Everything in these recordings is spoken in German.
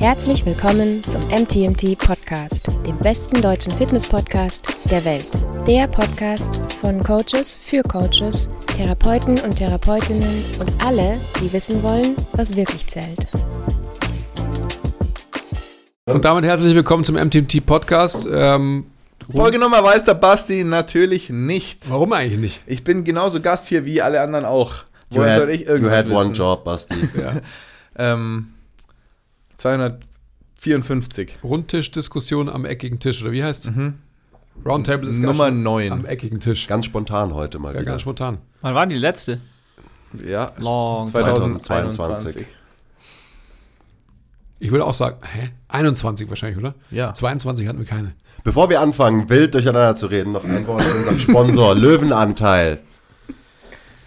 Herzlich willkommen zum MTMT Podcast, dem besten deutschen Fitness-Podcast der Welt. Der Podcast von Coaches für Coaches, Therapeuten und Therapeutinnen und alle, die wissen wollen, was wirklich zählt. Und damit herzlich willkommen zum MTMT Podcast. Ähm, Folgenummer weiß der Basti natürlich nicht. warum eigentlich nicht? Ich bin genauso Gast hier wie alle anderen auch. You Woher had, soll ich you irgendwas had one wissen? job, Basti. Ja. Ähm, 254. Rundtischdiskussion am eckigen Tisch, oder wie heißt Roundtable ist Nummer 9. am eckigen Tisch. Ganz spontan heute mal ja, wieder. ganz spontan. Wann war die letzte? Ja, Long. 2022. Ich würde auch sagen, hä? 21 wahrscheinlich, oder? Ja. 22 hatten wir keine. Bevor wir anfangen, wild durcheinander zu reden, noch ein Wort zu unserem Sponsor, Löwenanteil.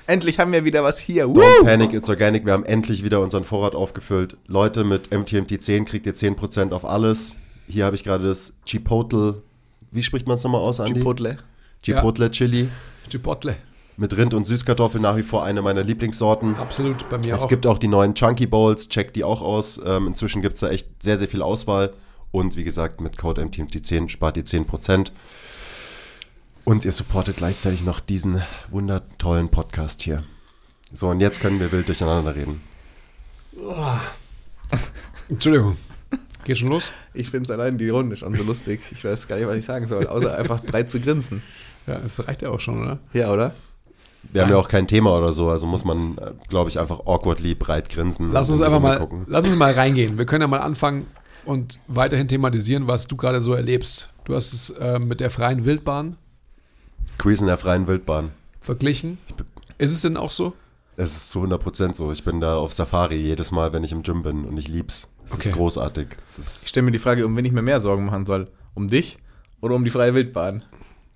Endlich haben wir wieder was hier. Don't Woo! Panic, it's organic. Wir haben endlich wieder unseren Vorrat aufgefüllt. Leute, mit MTMT 10 kriegt ihr 10% auf alles. Hier habe ich gerade das Chipotle, wie spricht man es nochmal aus, Andi? Chipotle. Chipotle Chili. Chipotle. Mit Rind und Süßkartoffel nach wie vor eine meiner Lieblingssorten. Absolut, bei mir Es auch. gibt auch die neuen Chunky Bowls, checkt die auch aus. Ähm, inzwischen gibt es da echt sehr, sehr viel Auswahl. Und wie gesagt, mit Code MTMT10 spart ihr 10%. Und ihr supportet gleichzeitig noch diesen wundertollen Podcast hier. So, und jetzt können wir wild durcheinander reden. Entschuldigung. Geht schon los? Ich finde es allein die Runde schon so lustig. Ich weiß gar nicht, was ich sagen soll, außer einfach breit zu grinsen. Ja, das reicht ja auch schon, oder? Ja, oder? Wir haben Nein. ja auch kein Thema oder so, also muss man, glaube ich, einfach awkwardly breit grinsen. Lass uns einfach mal, gucken. lass uns mal reingehen. Wir können ja mal anfangen und weiterhin thematisieren, was du gerade so erlebst. Du hast es äh, mit der freien Wildbahn Quiz in der freien Wildbahn. verglichen. Ist es denn auch so? Es ist zu 100% so. Ich bin da auf Safari jedes Mal, wenn ich im Gym bin und ich lieb's. Es Okay. ist großartig. Es ist Ich stelle mir die Frage, um wen ich mir mehr Sorgen machen soll. Um dich oder um die freie Wildbahn?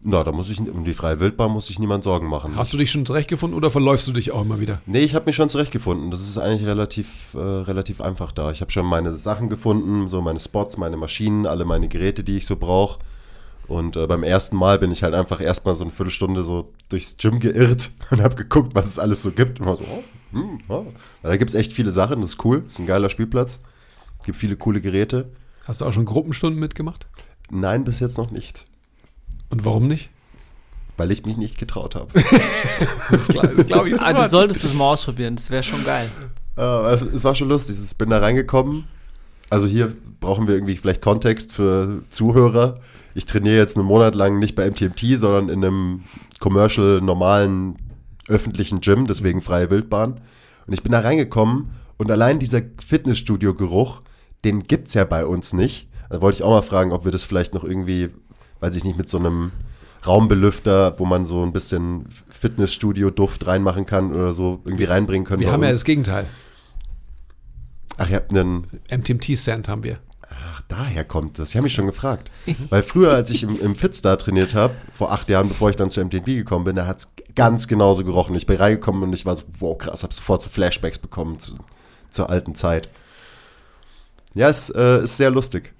Na, da muss ich, um die freie Wildbahn muss sich niemand Sorgen machen. Hast du dich schon zurechtgefunden oder verläufst du dich auch immer wieder? Nee, ich habe mich schon zurechtgefunden. Das ist eigentlich relativ, äh, relativ einfach da. Ich habe schon meine Sachen gefunden, so meine Spots, meine Maschinen, alle meine Geräte, die ich so brauche. Und äh, beim ersten Mal bin ich halt einfach erstmal so eine Viertelstunde so durchs Gym geirrt und habe geguckt, was es alles so gibt. Und war so, oh, hm, oh. Da gibt es echt viele Sachen, das ist cool. Das ist ein geiler Spielplatz. Es gibt viele coole Geräte. Hast du auch schon Gruppenstunden mitgemacht? Nein, bis jetzt noch nicht. Und warum nicht? Weil ich mich nicht getraut habe. Das glaube ich Ah, du solltest das mal ausprobieren, das wäre schon geil. Äh, es, es war schon lustig. Ich bin da reingekommen. Also hier brauchen wir irgendwie vielleicht Kontext für Zuhörer. Ich trainiere jetzt einen Monat lang nicht bei MTMT, sondern in einem commercial, normalen, öffentlichen Gym, deswegen freie Wildbahn. Und ich bin da reingekommen und allein dieser Fitnessstudio-Geruch, den gibt's ja bei uns nicht. Da wollte ich auch mal fragen, ob wir das vielleicht noch irgendwie, weiß ich nicht, mit so einem Raumbelüfter, wo man so ein bisschen Fitnessstudio-Duft reinmachen kann oder so, irgendwie reinbringen können. Wir haben ja uns. das Gegenteil. Ach, ihr habt einen. MTMT-Stand haben wir. Ach, daher kommt das. Ich habe mich schon gefragt. Weil früher, als ich im, im Fitstar trainiert habe, vor acht Jahren, bevor ich dann zu MTB gekommen bin, da hat es ganz genauso gerochen. Ich bin reingekommen und ich war so, wow, krass, habe sofort so Flashbacks bekommen zu, zur alten Zeit. Ja, es äh, ist sehr lustig.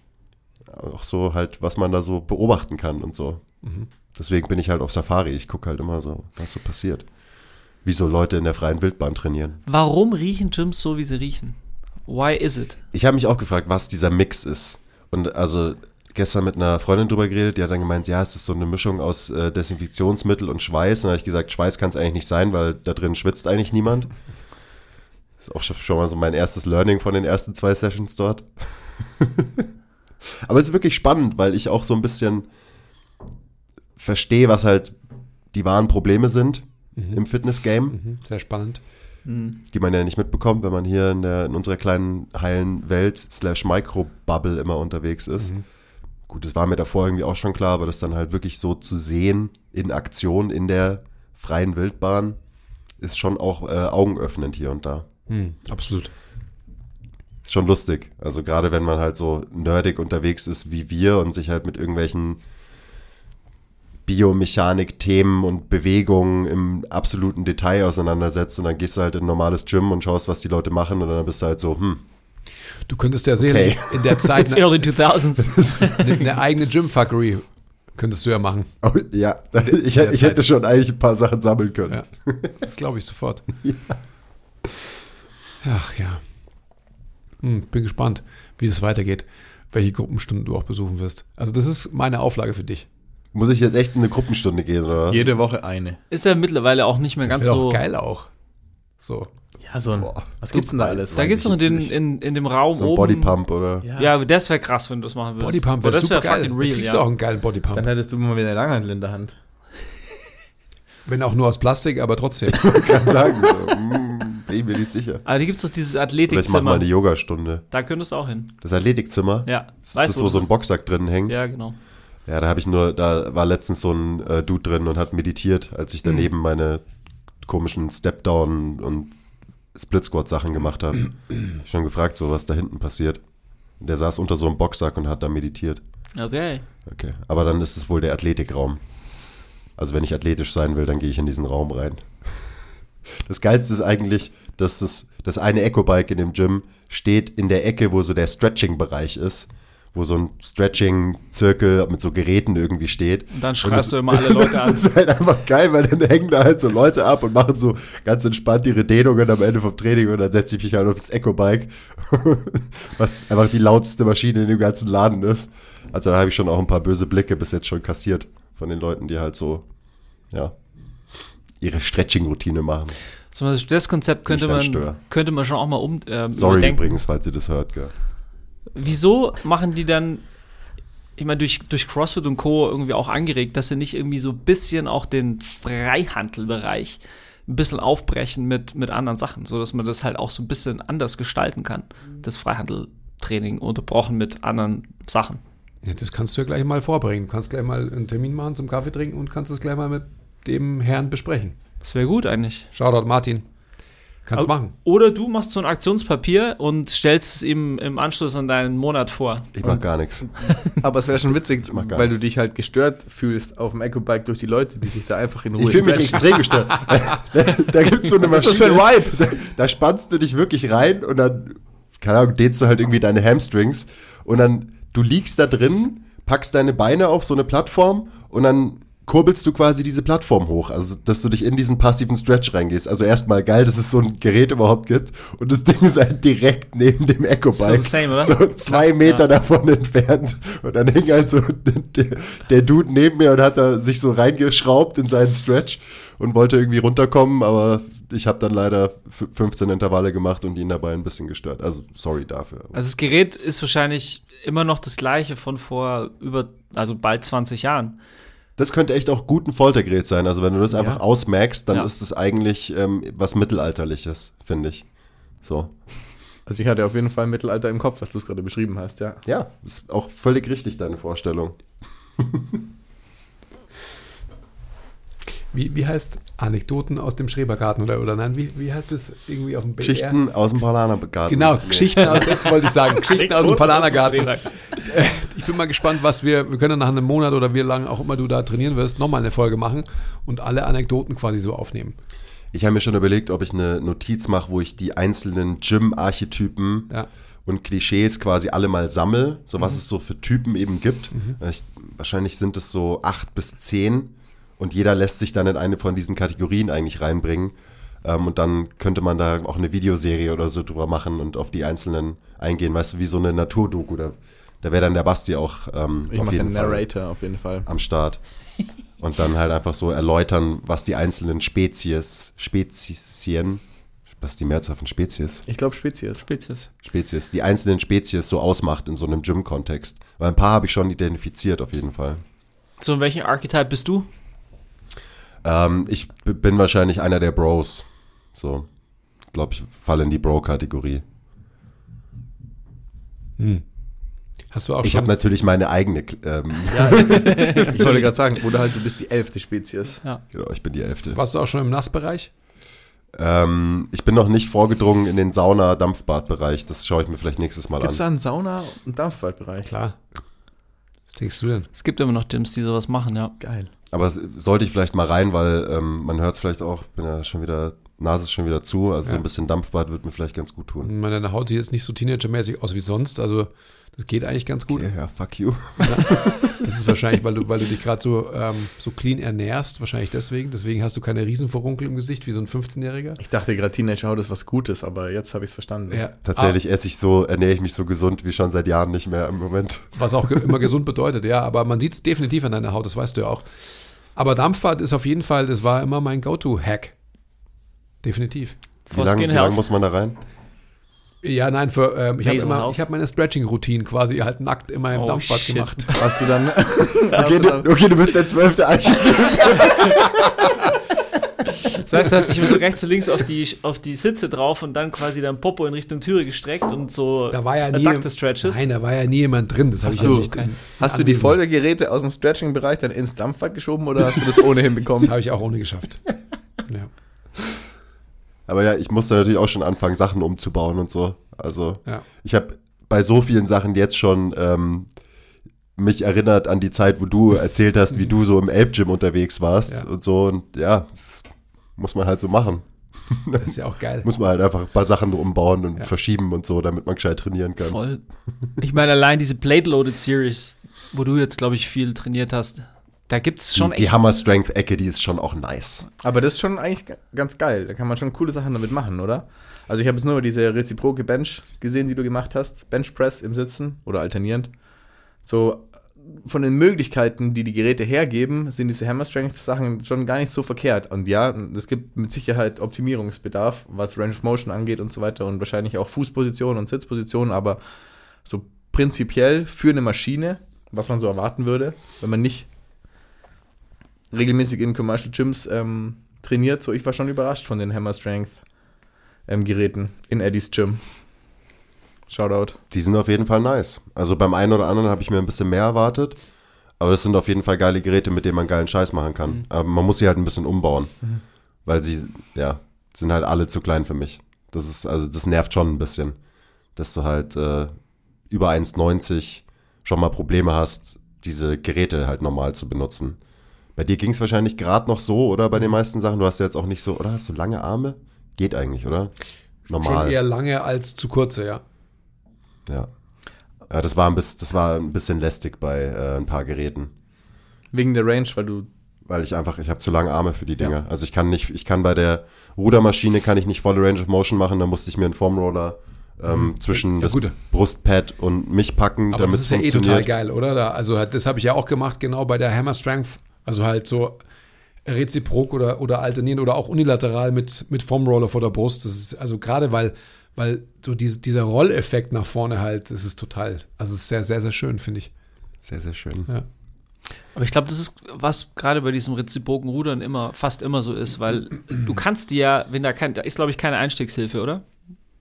Auch so halt, was man da so beobachten kann und so. Deswegen bin ich halt auf Safari. Ich gucke halt immer so, was so passiert. Wie so Leute in der freien Wildbahn trainieren. Warum riechen Gyms so, wie sie riechen? Why is it? Ich habe mich auch gefragt, was dieser Mix ist. Und also gestern mit einer Freundin drüber geredet, die hat dann gemeint, ja, es ist so eine Mischung aus äh, Desinfektionsmittel und Schweiß. Und dann habe ich gesagt, Schweiß kann es eigentlich nicht sein, weil da drin schwitzt eigentlich niemand. Das ist auch schon- mal so mein erstes Learning von den ersten zwei Sessions dort. Aber es ist wirklich spannend, weil ich auch so ein bisschen verstehe, was halt die wahren Probleme sind im Fitness-Game Mhm, sehr spannend. Die man ja nicht mitbekommt, wenn man hier in, der, in unserer kleinen heilen Welt slash Microbubble immer unterwegs ist. Gut, das war mir davor irgendwie auch schon klar, aber das dann halt wirklich so zu sehen in Aktion in der freien Wildbahn ist schon auch äh, augenöffnend hier und da. Hm, absolut. Ist schon lustig. Also gerade wenn man halt so nerdig unterwegs ist wie wir und sich halt mit irgendwelchen Biomechanik-Themen und Bewegungen im absoluten Detail auseinandersetzt und dann gehst du halt in ein normales Gym und schaust, was die Leute machen und dann bist du halt so, hm, Du könntest ja sehen, Okay. in der Zeit It's eine, early 2000s. eine eigene Gym-Fuckery könntest du ja machen. oh, ja, ich, ich hätte schon eigentlich ein paar Sachen sammeln können. Ja. Das glaube ich sofort. Ach ja. Hm, bin gespannt, wie es weitergeht, welche Gruppenstunden du auch besuchen wirst. Also das ist meine Auflage für dich. Muss ich jetzt echt in eine Gruppenstunde gehen, oder was? Jede Woche eine. Ist ja mittlerweile auch nicht mehr ganz Wäre so. auch geil auch. So. Ja, so ein. Boah. was gibt's denn da alles? Da gibt's doch in, den, in, in dem Raum So ein oben. Bodypump, oder? Ja, das wäre krass, wenn du das machen würdest. Bodypump wäre das wäre super geil. fucking Da real, kriegst ja. du auch einen geilen Bodypump. Dann hättest du mal wieder eine Langhandel in der Hand. Wenn auch nur aus Plastik, aber trotzdem. kann sagen. So, mm, bin ich mir nicht sicher. Aber da gibt's doch dieses Oder ich mach mal Athletikzimmer. eine Yogastunde. Da könntest du auch hin. Das Athletikzimmer? Ja. Das ist Weißt das, du, wo wo so das ein Boxsack drin hängt? ist? Ja, genau. Ja, da habe ich nur, da war letztens so ein äh, Dude drin und hat meditiert, als ich daneben Mhm. meine komischen Step-Down und Split-Squat-Sachen gemacht habe. ich schon gefragt, so was da hinten passiert. Der saß unter so einem Boxsack und hat da meditiert. Okay. Okay, aber dann ist es wohl der Athletikraum. Also wenn ich athletisch sein will, dann gehe ich in diesen Raum rein. Das Geilste ist eigentlich, dass das, das eine Eco-Bike in dem Gym steht in der Ecke, wo so der Stretching-Bereich ist, wo so ein Stretching-Zirkel mit so Geräten irgendwie steht. Und dann Und schreist das- du immer alle Leute Das an. ist halt einfach geil, weil dann hängen da halt so Leute ab und machen so ganz entspannt ihre Dehnungen am Ende vom Training und dann setze ich mich halt auf das Eco-Bike, was einfach die lauteste Maschine in dem ganzen Laden ist. Also da habe ich schon auch ein paar böse Blicke bis jetzt schon kassiert von den Leuten, die halt so, ja, ihre Stretching-Routine machen. Zum Beispiel das Konzept könnte man, störe. könnte man schon auch mal um, ähm, Sorry überdenken. übrigens, falls ihr das hört, gell. Wieso machen die dann, ich meine, durch, durch CrossFit und Co. irgendwie auch angeregt, dass sie nicht irgendwie so ein bisschen auch den Freihandelbereich ein bisschen aufbrechen mit, mit anderen Sachen, so dass man das halt auch so ein bisschen anders gestalten kann, das Freihandeltraining unterbrochen mit anderen Sachen. Ja, das kannst du ja gleich mal vorbringen. Du kannst gleich mal einen Termin machen zum Kaffee trinken und kannst es gleich mal mit dem Herrn besprechen. Das wäre gut eigentlich. Shoutout Martin. Kannst Aber- machen. Oder du machst so ein Aktionspapier und stellst es ihm im Anschluss an deinen Monat vor. Ich mach gar nichts. Aber es wäre schon witzig, weil du dich halt gestört fühlst auf dem Eco-Bike durch die Leute, die sich da einfach in Ich Ruhe fühle mich extrem gestört. da da gibt es so eine Was ist das Maschine. für ein Vibe? Da, da spannst du dich wirklich rein und dann, keine Ahnung, dehnst du halt irgendwie deine Hamstrings und dann, du liegst da drin, packst deine Beine auf so eine Plattform und dann kurbelst du quasi diese Plattform hoch, also dass du dich in diesen passiven Stretch reingehst. Also erstmal geil, dass es so ein Gerät überhaupt gibt und das Ding ist halt direkt neben dem Eco-Bike. So same? So zwei Meter davon entfernt. Und dann hing halt so der, der Dude neben mir und hat da sich so reingeschraubt in seinen Stretch und wollte irgendwie runterkommen, aber ich habe dann leider f- 15 Intervalle gemacht und ihn dabei ein bisschen gestört. Also sorry dafür. Also das Gerät ist wahrscheinlich immer noch das gleiche von vor über, also bald 20 Jahren. Das könnte echt auch gut ein Foltergerät sein. Also wenn du das einfach ausmerkst, dann Ja. ist es eigentlich ähm, was Mittelalterliches, finde ich. So. Also ich hatte auf jeden Fall Mittelalter im Kopf, was du es gerade beschrieben hast, ja. Ja, ist auch völlig richtig, deine Vorstellung. Wie, wie heißt Anekdoten aus dem Schrebergarten oder, oder nein, wie, wie heißt es irgendwie auf dem BR? Geschichten aus dem Palanergarten. Genau, Nee. Geschichten aus, das wollte ich sagen, Geschichten aus dem Palanergarten. Ich bin mal gespannt, was wir, wir können nach einem Monat oder wie lange auch immer du da trainieren wirst, nochmal eine Folge machen und alle Anekdoten quasi so aufnehmen. Ich habe mir schon überlegt, ob ich eine Notiz mache, wo ich die einzelnen Gym-Archetypen Ja. und Klischees quasi alle mal sammle, so was es so für Typen eben gibt. Ich, wahrscheinlich sind es so acht bis zehn und jeder lässt sich dann in eine von diesen Kategorien eigentlich reinbringen. Ähm, und dann könnte man da auch eine Videoserie oder so drüber machen und auf die einzelnen eingehen, weißt du, wie so eine Naturdoku. Da, da wäre dann der Basti auch ähm, Ich auf mache jeden den Fall Narrator auf jeden Fall. am Start. Und dann halt einfach so erläutern, was die einzelnen Spezies, Spezien, was die Mehrzahl von Spezies? Ich glaube Spezies. Spezies. Spezies, die einzelnen Spezies so ausmacht in so einem Gym-Kontext. Weil ein paar habe ich schon identifiziert auf jeden Fall. So, welchem Archetype bist du? Ähm, ich bin wahrscheinlich einer der Bros. So, ich glaube, ich falle in die Bro-Kategorie. Hast du auch Ich habe natürlich meine eigene, ähm, Ich wollte gerade sagen, oder halt du bist die elfte Spezies. genau, ich bin die Elfte. warst du auch schon im Nassbereich? Ähm, ich bin noch nicht vorgedrungen in den Sauna-Dampfbad-Bereich. Das schaue ich mir vielleicht nächstes Mal Gibt es an. da einen Sauna- und Dampfbadbereich? Klar. Was denkst du denn? Es gibt immer noch Gyms, die sowas machen, ja. Geil. Aber sollte ich vielleicht mal rein, weil ähm, man hört es vielleicht auch, bin ja schon wieder Nase ist schon wieder zu, also so Ja. ein bisschen Dampfbad wird mir vielleicht ganz gut tun. Meine Haut sieht jetzt nicht so teenagermäßig aus wie sonst, also das geht eigentlich ganz gut. Okay, ja, fuck you. Das ist wahrscheinlich, weil du, weil du dich gerade so, ähm, so clean ernährst, wahrscheinlich deswegen. Deswegen hast du keine Riesenverrunkel im Gesicht wie so ein 15-Jähriger. Ich dachte gerade, Teenager-Haut ist was Gutes, aber jetzt habe ich es verstanden. Ja, Tatsächlich esse ich so, ernähre ich mich so gesund wie schon seit Jahren nicht mehr im Moment. Ah, Was auch immer gesund bedeutet, ja. Aber man sieht es definitiv an deiner Haut, das weißt du ja auch. Aber Dampfbad ist auf jeden Fall, das war immer mein Go-To-Hack. Definitiv. Wie lange lang muss man da rein? Ja, nein, für, ähm, ich habe immer, ich habe meine Stretching-Routine quasi halt nackt immer im Oh, Dampfbad shit. gemacht. Hast du dann. Okay, du, okay, du bist der zwölfte Architekt. Das heißt, du hast dich so rechts und links auf die, auf die Sitze drauf und dann quasi dein Popo in Richtung Türe gestreckt und so Da war ja nie, Stretches. nein, da war ja nie jemand drin. Das Hast du- jetzt nicht. Hast du die. Folgegeräte aus dem Stretching-Bereich dann ins Dampfbad geschoben oder hast du das ohnehin Das bekommen? habe ich auch ohne geschafft. Ja. Aber ja, ich musste natürlich auch schon anfangen, Sachen umzubauen und so. Also Ja. ich habe bei so vielen Sachen jetzt schon ähm, mich erinnert an die Zeit, wo du erzählt hast, wie du so im Elb-Gym unterwegs warst Ja. und so. Und ja, das muss man halt so machen. Das ist ja auch geil. Muss man halt einfach ein paar Sachen umbauen und Ja. verschieben und so, damit man gescheit trainieren kann. Voll. Ich meine, allein diese Plate-Loaded Series, wo du jetzt, glaube ich, viel trainiert hast, da gibt es schon Die, die echt. Hammer Strength Ecke, die ist schon auch nice. Aber das ist schon eigentlich ga- ganz geil. Da kann man schon coole Sachen damit machen, oder? Also ich habe jetzt nur diese reziproke Bench gesehen, die du gemacht hast. Bench Press im Sitzen oder alternierend. So von den Möglichkeiten, die die Geräte hergeben, sind diese Hammer Strength Sachen schon gar nicht so verkehrt. Und ja, es gibt mit Sicherheit Optimierungsbedarf, was Range of Motion angeht und so weiter und wahrscheinlich auch Fußposition und Sitzposition, aber so prinzipiell für eine Maschine, was man so erwarten würde, wenn man nicht regelmäßig in Commercial Gyms ähm, trainiert. So, ich war schon überrascht von den Hammer Strength ähm, Geräten in Eddies Gym. Shoutout. Die sind auf jeden Fall nice. Also beim einen oder anderen habe ich mir ein bisschen mehr erwartet. Aber das sind auf jeden Fall geile Geräte, mit denen man geilen Scheiß machen kann. Aber man muss sie halt ein bisschen umbauen. Weil sie, ja, sind halt alle zu klein für mich. Das ist, also das nervt schon ein bisschen. Dass du halt äh, über 1,90 schon mal Probleme hast, diese Geräte halt normal zu benutzen. Bei dir ging es wahrscheinlich gerade noch so, oder bei den meisten Sachen? Du hast ja jetzt auch nicht so, oder hast du lange Arme? Geht eigentlich, oder? Normal. Schon eher lange als zu kurze, ja. Ja. Ja, das war ein bisschen, das war ein bisschen lästig bei äh, ein paar Geräten, Wegen der Range, weil du. weil ich einfach, ich habe zu lange Arme für die Dinger. Also ich kann nicht, ich kann bei der Rudermaschine kann ich nicht volle Range of Motion machen, da musste ich mir einen Formroller ähm, zwischen Ja, das gut. Brustpad und mich packen, Aber damit das es ist ja eh total funktioniert. geil, oder? Da, also das habe ich ja auch gemacht, genau bei der Hammer Strength. Also halt so reziprok oder, oder alternierend oder auch unilateral mit, mit Foamroller vor der Brust. Das ist also gerade, weil, weil so diese, dieser Rolleffekt nach vorne halt, das ist total, also es ist sehr, sehr, sehr schön, finde ich. Sehr, sehr schön. Ja. Aber ich glaube, das ist, was gerade bei diesem reziproken Rudern immer, fast immer so ist, weil du kannst dir ja, wenn da kein, da ist, glaube ich, keine Einstiegshilfe, oder?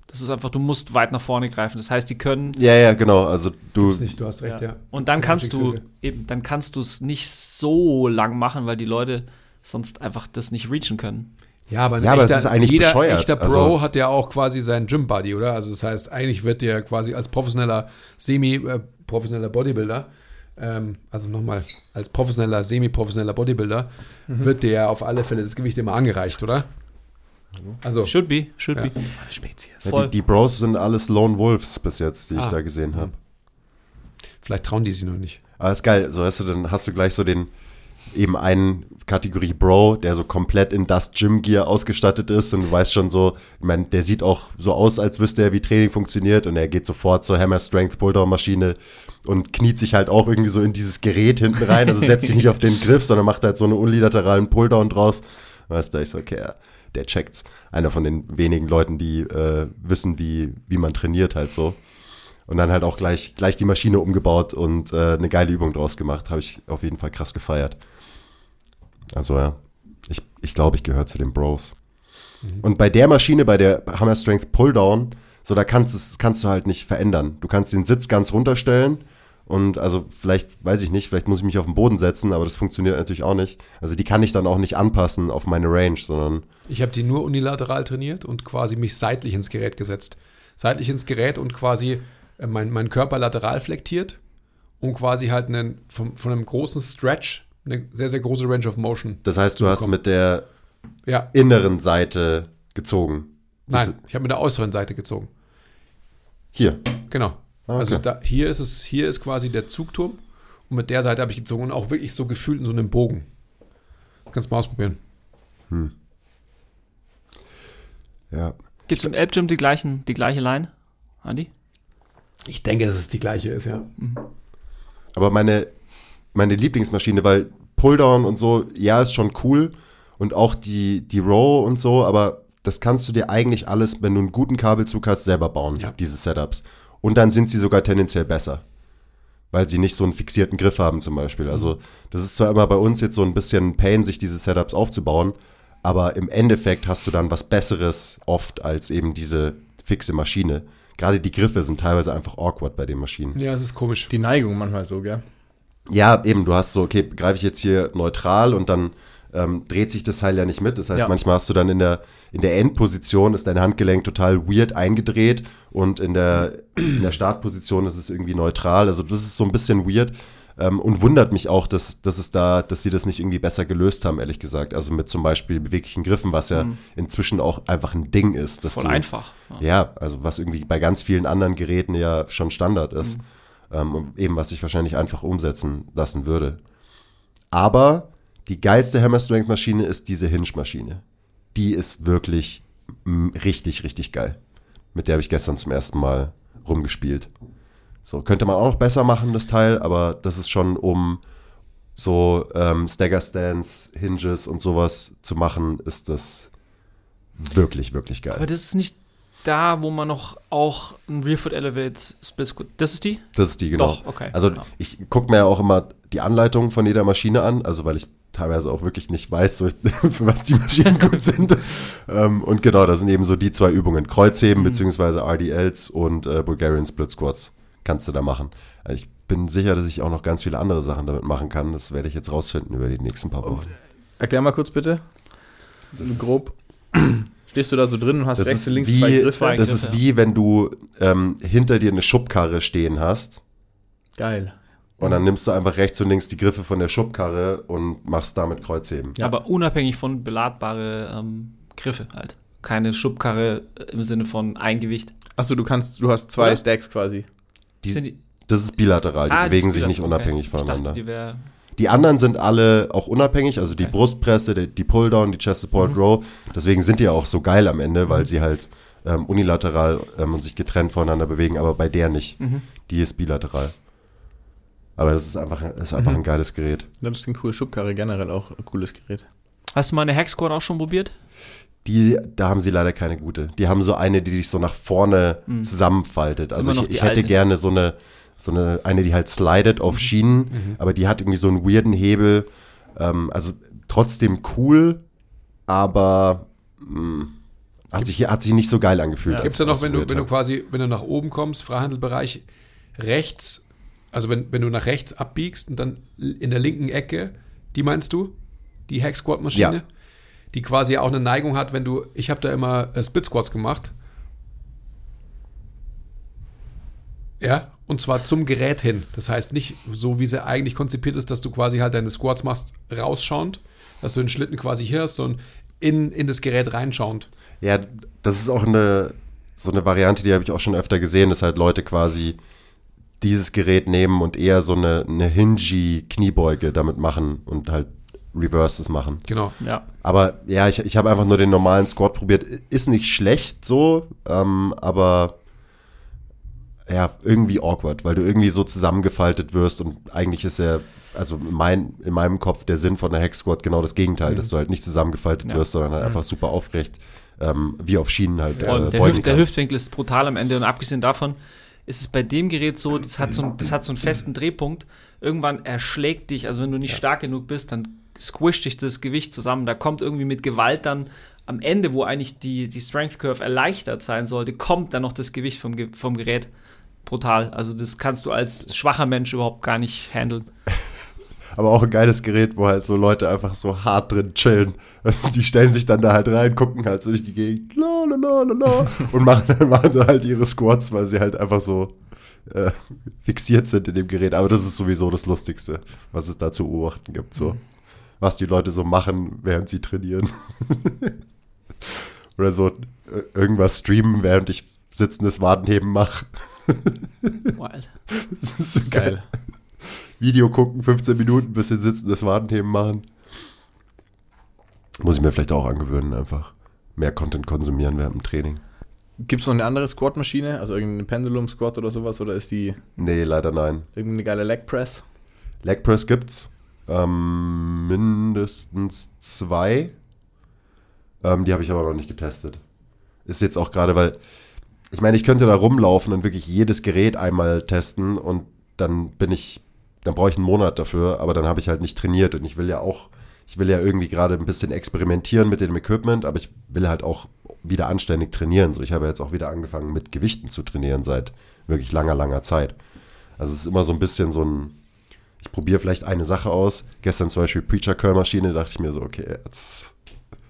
Das ist einfach, du musst weit nach vorne greifen. Das heißt, die können Ja, ja, genau. Also du, Ist nicht, du hast recht, ja. Und dann kannst du eben, dann kannst du es nicht so lang machen, weil die Leute sonst einfach das nicht reachen können. Ja, aber, ein Ja, aber echter, ist eigentlich jeder bescheuert. echter Pro Also- hat ja auch quasi seinen Gym-Buddy, oder? Also das heißt, eigentlich wird der quasi als professioneller, semi-professioneller Bodybuilder, ähm, also nochmal, als professioneller, semi-professioneller Bodybuilder, Mhm. wird der auf alle Fälle das Gewicht immer angereicht, oder? Also, Should be, should Ja. be. Spezies. ja, die, die Bros sind alles Lone Wolves bis jetzt, die ich Ah. da gesehen habe. vielleicht trauen die sich noch nicht. Aber ist geil. So hast du dann hast du gleich so den eben einen Kategorie Bro, der so komplett in das Gym Gear ausgestattet ist und du weißt schon so, ich meine, der sieht auch so aus, als wüsste er, wie Training funktioniert und er geht sofort zur Hammer Strength Pulldown Maschine und kniet sich halt auch irgendwie so in dieses Gerät hinten rein, also setzt sich nicht auf den Griff, sondern macht halt so einen unilateralen Pulldown draus. Weißt du, ich so, okay, der checkt's. Einer von den wenigen Leuten, die äh, wissen, wie, wie man trainiert halt so. Und dann halt auch gleich, gleich die Maschine umgebaut und äh, eine geile Übung draus gemacht. Habe ich auf jeden Fall krass gefeiert. Also ja, ich, ich glaube, ich gehöre zu den Bros. Und bei der Maschine, bei der Hammer Strength Pulldown, so da kannst, es, kannst du halt nicht verändern. Du kannst den Sitz ganz runterstellen und also vielleicht, weiß ich nicht, vielleicht muss ich mich auf den Boden setzen, aber das funktioniert natürlich auch nicht. Also die kann ich dann auch nicht anpassen auf meine Range, sondern Ich habe die nur unilateral trainiert und quasi mich seitlich ins Gerät gesetzt. Seitlich ins Gerät und quasi äh, mein, mein Körper lateral flektiert und quasi halt einen, von, von einem großen Stretch eine sehr, sehr große Range of Motion. das heißt, du hast Bekommen. mit der Ja, inneren Seite gezogen. Nein, ich habe mit der äußeren Seite gezogen. Hier. Genau. Ah, okay. Also da, hier ist es, hier ist quasi der Zugturm und mit der Seite habe ich gezogen und auch wirklich so gefühlt in so einem Bogen. Kannst mal ausprobieren. Ja. Gibt's im Elbgym die, gleichen, die gleiche Line, Andi? Ich denke, dass es die gleiche ist, ja. Aber meine, meine Lieblingsmaschine, weil Pulldown und so, ja, ist schon cool. Und auch die, die Row und so, aber das kannst du dir eigentlich alles, wenn du einen guten Kabelzug hast, selber bauen, Ja. diese Setups. Und dann sind sie sogar tendenziell besser. Weil sie nicht so einen fixierten Griff haben zum Beispiel. Also das ist zwar immer bei uns jetzt so ein bisschen ein Pain, sich diese Setups aufzubauen, aber im Endeffekt hast du dann was Besseres oft als eben diese fixe Maschine. Gerade die Griffe sind teilweise einfach awkward bei den Maschinen. Ja, es ist komisch. Die Neigung manchmal so, gell? Ja, eben, du hast so, okay, greife ich jetzt hier neutral und dann ähm, dreht sich das Teil ja nicht mit. Das heißt, Ja. manchmal hast du dann in der, in der Endposition ist dein Handgelenk total weird eingedreht und in der, in der Startposition ist es irgendwie neutral. Also das ist so ein bisschen weird. Ähm, und wundert mich auch, dass, dass es da, dass sie das nicht irgendwie besser gelöst haben, ehrlich gesagt. Also mit zum Beispiel beweglichen Griffen, was ja inzwischen auch einfach ein Ding ist. Dass Voll du, einfach. Ja. ja, also was irgendwie bei ganz vielen anderen Geräten ja schon Standard ist. Ähm, und eben, was ich wahrscheinlich einfach umsetzen lassen würde. Aber die geilste Hammer Strength Maschine ist diese Hinge-Maschine. Die ist wirklich richtig, richtig geil. Mit der habe ich gestern zum ersten Mal rumgespielt. So, könnte man auch noch besser machen, das Teil, aber das ist schon, um so ähm, Stagger Stands, Hinges und sowas zu machen, ist das wirklich, wirklich geil. Aber das ist nicht da, wo man noch auch ein Rearfoot Elevate Split Squat. Das ist die? Das ist die, genau. Doch, okay. Also Genau. ich gucke mir ja auch immer die Anleitung von jeder Maschine an, also weil ich teilweise auch wirklich nicht weiß, so, für was die Maschinen gut sind. ähm, und genau, das sind eben so die zwei Übungen. Kreuzheben Mhm. beziehungsweise RDLs und äh, Bulgarian Split Squats kannst du da machen. Also ich bin sicher, dass ich auch noch ganz viele andere Sachen damit machen kann. Das werde ich jetzt rausfinden über die nächsten paar Wochen. Erklär mal kurz bitte. grob. Stehst du da so drin und hast Das rechts und links wie, zwei Griffe? das ist ja. wie, wenn du ähm, hinter dir eine Schubkarre stehen hast Geil. und dann nimmst du einfach rechts und links die Griffe von der Schubkarre und machst damit Kreuzheben. Aber unabhängig von beladbare ähm, Griffe halt. Keine Schubkarre im Sinne von ein Gewicht. Achso, du kannst, du hast zwei Oder? Stacks quasi. Die, Sind die- das ist bilateral, die Ah, bewegen sich nicht unabhängig okay. voneinander. Ich dachte, die Die anderen sind alle auch unabhängig, also die Okay. Brustpresse, die, die Pulldown, die Chest Support Mhm. Row. Deswegen sind die ja auch so geil am Ende, weil sie halt ähm, unilateral ähm, und sich getrennt voneinander bewegen, aber bei der nicht. Mhm. Die ist bilateral. Aber das ist einfach, das ist einfach Mhm. ein geiles Gerät. Das ist ein cool. Schubkarre generell auch ein cooles Gerät. Hast du mal eine Hack Squad auch schon probiert? Die, da haben sie leider keine gute. Die haben so eine, die dich so nach vorne zusammenfaltet. Ist Also ich, ich hätte alte. gerne so eine, so eine, eine, die halt slidet auf Schienen, aber die hat irgendwie so einen weirden Hebel. Ähm, also trotzdem cool, aber mh, hat sich, hat sich nicht so geil angefühlt. Ja. Gibt es da noch, wenn du, wenn du quasi, wenn du nach oben kommst, Freihandelbereich, rechts, also wenn, wenn du nach rechts abbiegst und dann in der linken Ecke, die meinst du? Die Hack Squat Maschine? Ja. Die quasi auch eine Neigung hat, wenn du, ich habe da immer äh, Split Squats gemacht. Ja, und zwar zum Gerät hin. Das heißt nicht so, wie sie eigentlich konzipiert ist, dass du quasi halt deine Squats machst, rausschauend, dass du den Schlitten quasi hier hast, sondern in, in das Gerät reinschauend. Ja, das ist auch eine, so eine Variante, die habe ich auch schon öfter gesehen, dass halt Leute quasi dieses Gerät nehmen und eher so eine, eine Hingy-Kniebeuge damit machen und halt Reverses machen. Genau. Ja. Aber ja, ich, ich habe einfach nur den normalen Squat probiert. Ist nicht schlecht so, ähm, aber ja, irgendwie awkward, weil du irgendwie so zusammengefaltet wirst und eigentlich ist ja, also mein, in meinem Kopf der Sinn von der Hack Squat genau das Gegenteil, dass du halt nicht zusammengefaltet Ja. wirst, sondern halt einfach super aufrecht, ähm, wie auf Schienen halt. Voll. äh, der, Hüft, der. Hüftwinkel ist brutal am Ende und abgesehen davon ist es bei dem Gerät so, das hat so, ein, das hat so einen festen Drehpunkt. Irgendwann erschlägt dich, also wenn du nicht stark genug bist, dann squisht dich das Gewicht zusammen. Da kommt irgendwie mit Gewalt dann am Ende, wo eigentlich die, die Strength Curve erleichtert sein sollte, kommt dann noch das Gewicht vom, Ge- vom Gerät. Brutal. Also das kannst du als schwacher Mensch überhaupt gar nicht handeln. Aber auch ein geiles Gerät, wo halt so Leute einfach so hart drin chillen. Also die stellen sich dann da halt rein, gucken halt so durch die Gegend la, la, la, la, la, und machen, machen dann halt ihre Squats, weil sie halt einfach so äh, fixiert sind in dem Gerät. Aber das ist sowieso das Lustigste, was es da zu beobachten gibt. So. Was die Leute so machen, während sie trainieren. oder so äh, irgendwas streamen, während ich sitzendes Wadenheben mache. Wild. Das ist so geil. Video gucken, 15 Minuten, bisschen sitzendes Wadenheben machen. Muss ich mir vielleicht auch angewöhnen, einfach mehr Content konsumieren während dem Training. Gibt es noch eine andere Squat-Maschine? Also irgendeine Pendulum-Squat oder sowas? Oder ist die Nee, leider nein. irgendeine geile Leg Press? Leg Press gibt's. Ähm, mindestens zwei. Ähm, die habe ich aber noch nicht getestet. Ist jetzt auch gerade, weil ich meine, ich könnte da rumlaufen und wirklich jedes Gerät einmal testen und dann bin ich, dann brauche ich einen Monat dafür, aber dann habe ich halt nicht trainiert und ich will ja auch, ich will ja irgendwie gerade ein bisschen experimentieren mit dem Equipment, aber ich will halt auch wieder anständig trainieren. So, ich habe jetzt auch wieder angefangen mit Gewichten zu trainieren seit wirklich langer, langer Zeit. Also es ist immer so ein bisschen so ein, ich probiere vielleicht eine Sache aus. Gestern zum Beispiel Preacher Curl Maschine, dachte ich mir so, okay, jetzt,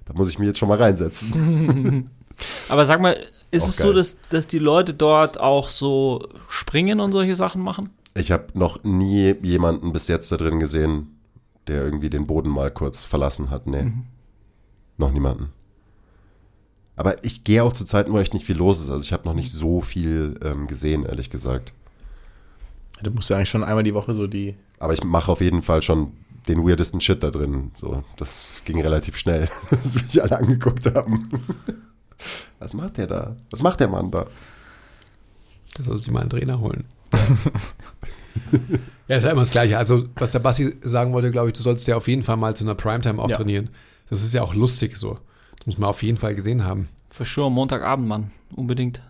da muss ich mich jetzt schon mal reinsetzen. Aber sag mal, ist Auch es so, geil. dass, dass die Leute dort auch so springen und solche Sachen machen? Ich habe noch nie jemanden bis jetzt da drin gesehen, der irgendwie den Boden mal kurz verlassen hat. Nee. Noch niemanden. Aber ich gehe auch zu Zeiten, wo echt nicht viel los ist. Also ich habe noch nicht so viel ähm, gesehen, ehrlich gesagt. Du musst ja eigentlich schon einmal die Woche so die. Aber ich mache auf jeden Fall schon den weirdesten Shit da drin. So, das ging relativ schnell, dass mich alle angeguckt haben. Was macht der da? Was macht der Mann da? Da soll sich mal einen Trainer holen. ja, ist ja immer das Gleiche. Also, was der Bassi sagen wollte, glaube ich, du sollst ja auf jeden Fall mal zu einer Primetime auch Ja. trainieren. Das ist ja auch lustig so. Das muss man auf jeden Fall gesehen haben. Für sure, Montagabend, Mann. Unbedingt.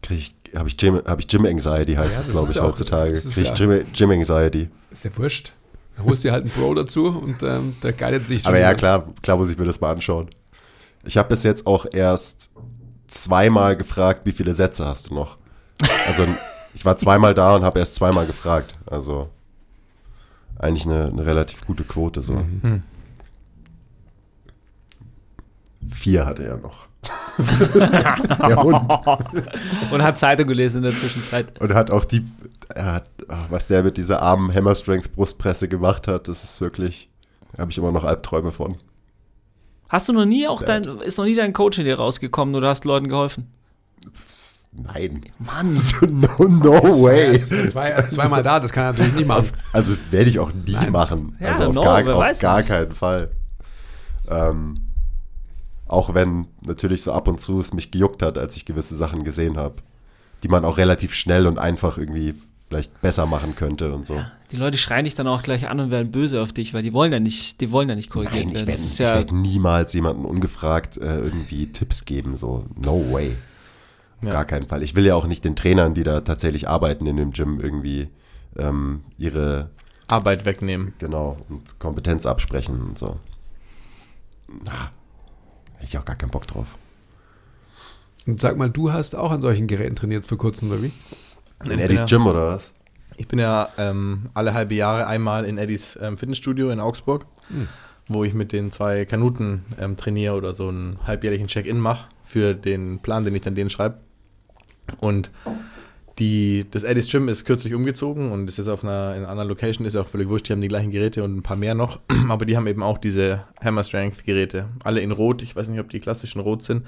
Krieg ich, habe ich Gym, hab ich Gym Anxiety, heißt Ja, es, das glaube ich, ja heutzutage. das ist Krieg ich ja- Gym, Gym Anxiety. Ist ja wurscht. Da holst du dir halt einen Pro dazu und ähm, der guidet sich schon Aber ja, klar, klar muss ich mir das mal anschauen. Ich habe bis jetzt auch erst zweimal gefragt, wie viele Sätze hast du noch? Also ich war zweimal da und habe erst zweimal gefragt. Also eigentlich eine, eine relativ gute Quote so. Mhm. Vier hatte er noch. Der Hund. Und hat Zeitung gelesen in der Zwischenzeit. Und hat auch die, er hat, ach, was der mit dieser armen Hammer Strength Brustpresse gemacht hat, das ist wirklich, da habe ich immer noch Albträume von. Hast du noch nie auch Sad. dein, ist noch nie dein Coach in dir rausgekommen oder hast Leuten geholfen? Nein. Mann. no, no way. Erst, zwei, erst zweimal da, das kann er natürlich nicht machen. Also werde ich auch nie Nein. machen. Ja, also auf no, gar, auf gar keinen Fall. Ähm, auch wenn natürlich so ab und zu es mich gejuckt hat, als ich gewisse Sachen gesehen habe, die man auch relativ schnell und einfach irgendwie vielleicht besser machen könnte und so. Die Leute schreien dich dann auch gleich an und werden böse auf dich, weil die wollen ja nicht, die wollen ja nicht korrigiert Nein, ich werde ja, werd niemals jemanden ungefragt äh, irgendwie Tipps geben, so no way. Ja. Gar keinen Fall. Ich will ja auch nicht den Trainern, die da tatsächlich arbeiten in dem Gym, irgendwie ähm, ihre Arbeit wegnehmen. Genau, und Kompetenz absprechen und so. Na, hätte ich auch gar keinen Bock drauf. Und sag mal, du hast auch an solchen Geräten trainiert für kurzem, oder wie? In Eddies Ja. Gym oder was? Ich bin ja ähm, alle halbe Jahre einmal in Eddies ähm, Fitnessstudio in Augsburg, Hm. wo ich mit den zwei Kanuten ähm, trainiere oder so einen halbjährlichen Check-in mache für den Plan, den ich dann denen schreibe. Und die, das Eddies Gym ist kürzlich umgezogen und ist jetzt auf einer, in einer anderen Location, ist ja auch völlig wurscht, die haben die gleichen Geräte und ein paar mehr noch, aber die haben eben auch diese Hammer Strength Geräte, alle in Rot, ich weiß nicht, ob die klassischen Rot sind,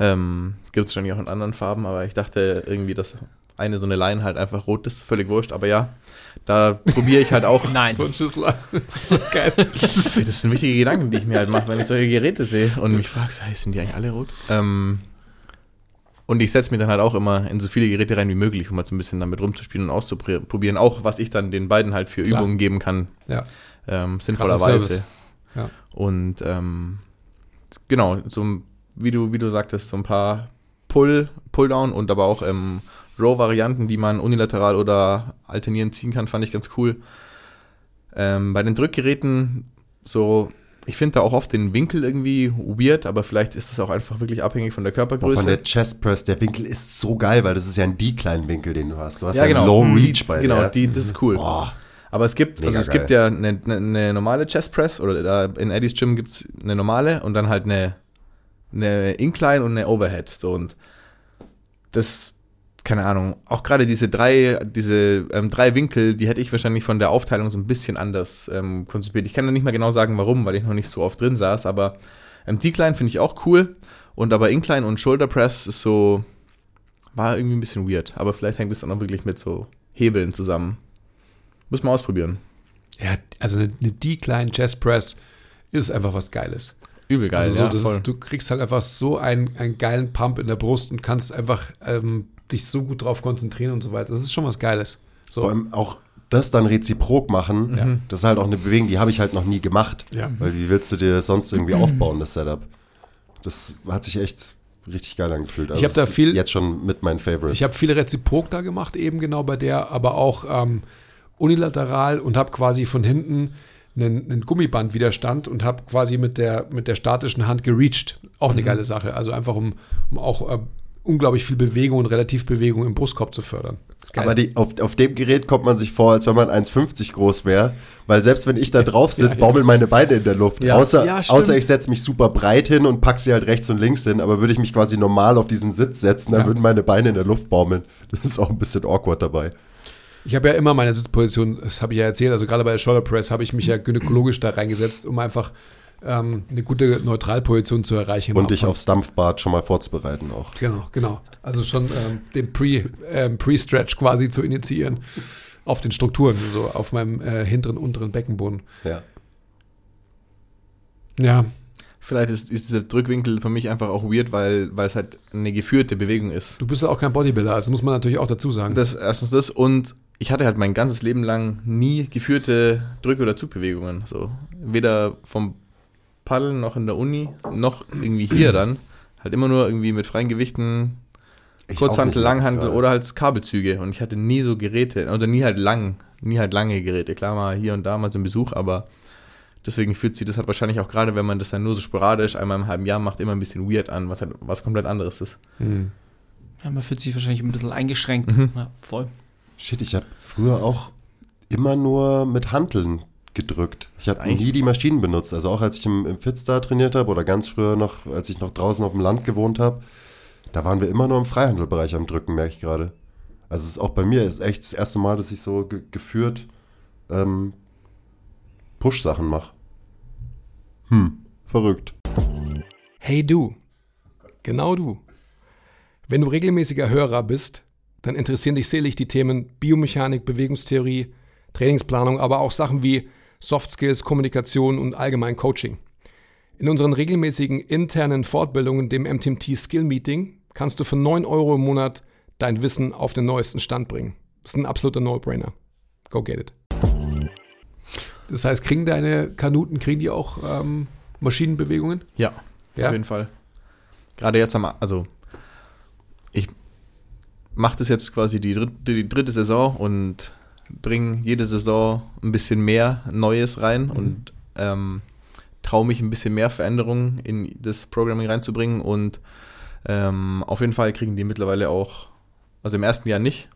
ähm, gibt es wahrscheinlich auch in anderen Farben, aber ich dachte irgendwie, dass eine so eine Line halt einfach rot ist, völlig wurscht, aber ja, da probiere ich halt auch. nein. So ein Schüssler. Das ist so geil. Das sind wichtige Gedanken, die ich mir halt mache, wenn ich solche Geräte sehe und mich frage, hey, sind die eigentlich alle rot? Ähm, und ich setze mich dann halt auch immer in so viele Geräte rein wie möglich, um halt so ein bisschen damit rumzuspielen und auszuprobieren. Auch was ich dann den beiden halt für Klar. Übungen geben kann, Ja. ähm, sinnvollerweise. Ja. Und ähm, genau, so wie du, wie du sagtest, so ein paar Pull, Pulldown und aber auch ähm, Row-Varianten, die man unilateral oder alternierend ziehen kann, fand ich ganz cool. Ähm, bei den Drückgeräten, so, ich finde da auch oft den Winkel irgendwie weird, aber vielleicht ist das auch einfach wirklich abhängig von der Boah, Körpergröße. von der Chest Press, der Winkel ist so geil, weil das ist ja ein Decline-Winkel, den du hast. Du hast ja, ja, genau. einen Low Mhm. Reach bei Genau, der. die, das ist cool. Boah, Aber es gibt, Mega also es geil. gibt ja eine, eine, eine normale Chest Press oder in Eddies Gym gibt es eine normale und dann halt eine, eine Incline und eine Overhead. So und das, keine Ahnung, auch gerade diese drei, diese ähm, drei Winkel, die hätte ich wahrscheinlich von der Aufteilung so ein bisschen anders ähm, konzipiert. Ich kann da nicht mal genau sagen, warum, weil ich noch nicht so oft drin saß, aber Ähm, Decline finde ich auch cool. Und aber Incline und Shoulder Press ist so, war irgendwie ein bisschen weird. Aber vielleicht hängt es dann auch wirklich mit so Hebeln zusammen. Muss man ausprobieren. Ja, also eine, eine Decline Chest Press ist einfach was Geiles. Übel geil, also so, ja, ist, du kriegst halt einfach so einen, einen geilen Pump in der Brust und kannst einfach ähm, dich so gut drauf konzentrieren und so weiter. Das ist schon was Geiles. So. Vor allem auch das dann reziprok machen, Ja. das ist halt auch eine Bewegung, die habe ich halt noch nie gemacht. Ja. Weil wie willst du dir das sonst irgendwie aufbauen, das Setup? Das hat sich echt richtig geil angefühlt. Also Ich hab da viel- Jetzt schon mit meinem Favorite. Ich habe viele Reziprok da gemacht, eben genau bei der, aber auch ähm, unilateral und habe quasi von hinten einen, einen Gummibandwiderstand und habe quasi mit der, mit der statischen Hand gereached. Auch Mhm. eine geile Sache. Also einfach, um, um auch äh, unglaublich viel Bewegung und Relativbewegung im Brustkorb zu fördern. Aber die, auf, auf dem Gerät kommt man sich vor, als wenn man 1,50 groß wäre. Weil selbst wenn ich da drauf sitze, Ja, ja. baumeln meine Beine in der Luft. Ja. Außer, außer ich setze mich super breit hin und pack sie halt rechts und links hin. Aber würde ich mich quasi normal auf diesen Sitz setzen, dann Ja. würden meine Beine in der Luft baumeln. Das ist auch ein bisschen awkward dabei. Ich habe ja immer meine Sitzposition, das habe ich ja erzählt, also gerade bei der Shoulder Press habe ich mich ja gynäkologisch da reingesetzt, um einfach ähm, eine gute Neutralposition zu erreichen. Und dich aufs Dampfbad schon mal vorzubereiten auch. Genau, genau. Also schon ähm, den Pre, ähm, Pre-Stretch quasi zu initiieren auf den Strukturen, so auf meinem äh, hinteren, unteren Beckenboden. Ja. Ja, Vielleicht ist, ist dieser Drückwinkel für mich einfach auch weird, weil, weil es halt eine geführte Bewegung ist. du bist ja auch kein Bodybuilder, also muss man natürlich auch dazu sagen. Das erstens das und ich hatte halt mein ganzes Leben lang nie geführte Drück- oder Zugbewegungen. So. Weder vom Paddeln noch in der Uni, noch irgendwie hier dann. Halt immer nur irgendwie mit freien Gewichten, Ich Kurzhantel, Langhantel oder halt Kabelzüge. Und ich hatte nie so Geräte, oder nie halt lang, nie halt lange Geräte. Klar mal hier und da mal so ein Besuch, aber deswegen fühlt sich das halt wahrscheinlich auch gerade, wenn man das dann nur so sporadisch einmal im halben Jahr macht, immer ein bisschen weird an, was halt was komplett anderes ist. Hm. Ja, man fühlt sich wahrscheinlich ein bisschen eingeschränkt. Mhm. Ja, voll. Shit, ich habe früher auch immer nur mit Hanteln gedrückt. Ich habe Eigentlich- nie die Maschinen benutzt. Also auch als ich im, im Fitstar trainiert habe oder ganz früher noch, als ich noch draußen auf dem Land gewohnt habe, da waren wir immer nur im Freihandelbereich am Drücken, merke ich gerade. Also es ist auch bei mir ist echt das erste Mal, dass ich so ge geführt ähm, Push-Sachen mache. Hm, verrückt. Hey du, genau du. Wenn du regelmäßiger Hörer bist, dann interessieren dich selig die Themen Biomechanik, Bewegungstheorie, Trainingsplanung, aber auch Sachen wie Soft Skills, Kommunikation und allgemein Coaching. In unseren regelmäßigen internen Fortbildungen, dem MTMT Skill Meeting, kannst du für 9 Euro im Monat dein Wissen auf den neuesten Stand bringen. Das ist ein absoluter No-Brainer. Go get it. Das heißt, kriegen deine Kanuten, kriegen die auch ähm, Maschinenbewegungen? Ja, Ja. auf jeden Fall. Gerade jetzt am, also ich mache das jetzt quasi die dritte, die dritte Saison und bringe jede Saison ein bisschen mehr Neues rein und ähm, traue mich ein bisschen mehr Veränderungen in das Programming reinzubringen und ähm, auf jeden Fall kriegen die mittlerweile auch, also im ersten Jahr nicht,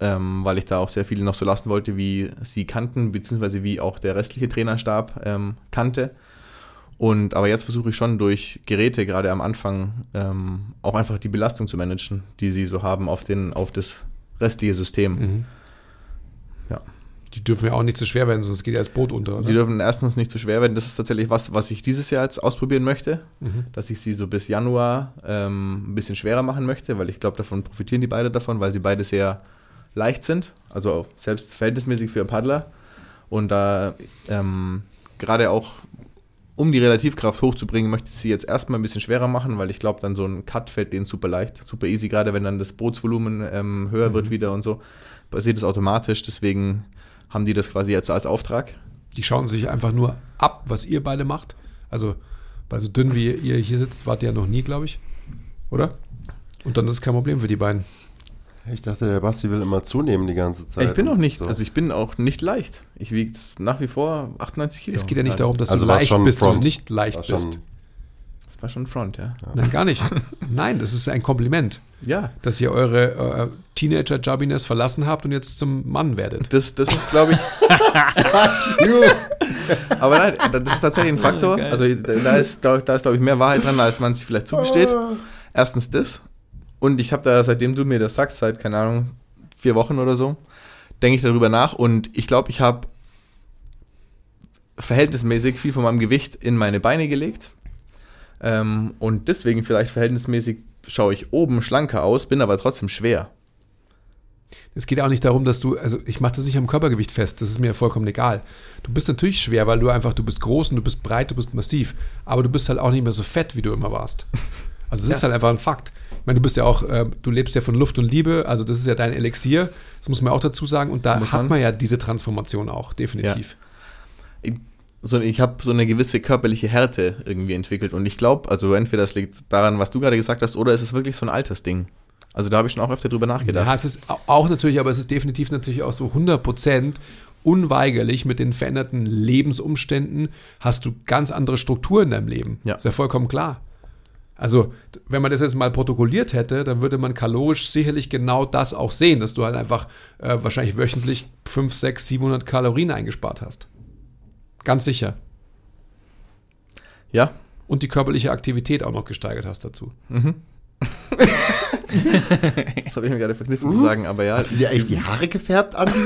ähm, weil ich da auch sehr viele noch so lassen wollte, wie sie kannten, beziehungsweise wie auch der restliche Trainerstab ähm, kannte. Und aber jetzt versuche ich schon durch Geräte, gerade am Anfang, ähm, auch einfach die Belastung zu managen, die sie so haben auf, den, auf das restliche System. Mhm. Ja. Die dürfen ja auch nicht zu schwer werden, sonst geht ja das Boot unter. Oder? Die dürfen erstens nicht zu schwer werden. Das ist tatsächlich was, was ich dieses Jahr jetzt ausprobieren möchte, Mhm. dass ich sie so bis Januar ähm, ein bisschen schwerer machen möchte, weil ich glaube, davon profitieren die beide davon, weil sie beide sehr leicht sind, also auch selbst verhältnismäßig für Paddler. Und da ähm, gerade auch um die Relativkraft hochzubringen, möchte ich sie jetzt erstmal ein bisschen schwerer machen, weil ich glaube, dann so ein Cut fällt denen super leicht, super easy, gerade wenn dann das Bootsvolumen ähm, höher wird wieder und so, passiert es automatisch. Deswegen haben die das quasi jetzt als Auftrag. Die schauen sich einfach nur ab, was ihr beide macht. Also, weil so dünn wie ihr hier sitzt, wart ihr ja noch nie, glaube ich. Oder? Und dann ist es kein Problem für die beiden. Ich dachte, der Basti will immer zunehmen die ganze Zeit. ich bin auch nicht, So. also ich bin auch nicht leicht. Ich wiege nach wie vor 98 Kilo. Es geht ja nicht darum, dass Also du leicht bist Front. und nicht leicht bist. Das war schon Front, ja. Nein, gar nicht. Nein, das ist ein Kompliment, Ja, dass ihr eure äh, Teenager-Jubbiness verlassen habt und jetzt zum Mann werdet. das, das ist, glaube ich. Aber nein, das ist tatsächlich ein Faktor. geil. Also da ist, da da ist glaube ich, mehr Wahrheit dran, als man sich vielleicht zugesteht. Erstens das. Und ich habe da, seitdem du mir das sagst, seit, keine Ahnung, vier Wochen oder so, denke ich darüber nach. Und ich glaube, ich habe verhältnismäßig viel von meinem Gewicht in meine Beine gelegt. Ähm, und deswegen vielleicht verhältnismäßig schaue ich oben schlanker aus, bin aber trotzdem schwer. Es geht auch nicht darum, dass du, also ich mache das nicht am Körpergewicht fest, das ist mir vollkommen egal. Du bist natürlich schwer, weil du einfach, du bist groß und du bist breit, du bist massiv, aber du bist halt auch nicht mehr so fett, wie du immer warst. Also das ist halt einfach ein Fakt. Ich meine, du bist ja auch, äh, du lebst ja von Luft und Liebe, also das ist ja dein Elixier, das muss man auch dazu sagen und da Muss hat man. man ja diese Transformation auch, definitiv. So, ich habe so eine gewisse körperliche Härte irgendwie entwickelt. Und ich glaube, also entweder das liegt daran, was du gerade gesagt hast, oder es ist wirklich so ein Altersding. Also da habe ich schon auch öfter drüber nachgedacht. Ja, es ist au- auch natürlich, aber es ist definitiv natürlich auch so 100% unweigerlich mit den veränderten Lebensumständen hast du ganz andere Strukturen in deinem Leben. Ja. Ist ja vollkommen klar. Also, wenn man das jetzt mal protokolliert hätte, dann würde man kalorisch sicherlich genau das auch sehen, dass du halt einfach äh, wahrscheinlich wöchentlich 5, 6, 700 Kalorien eingespart hast. Ganz sicher. Ja, Und die körperliche Aktivität auch noch gesteigert hast dazu. das habe ich mir gerade verkniffen zu sagen, aber ja. Hast du dir eigentlich die Haare gefärbt, Andi?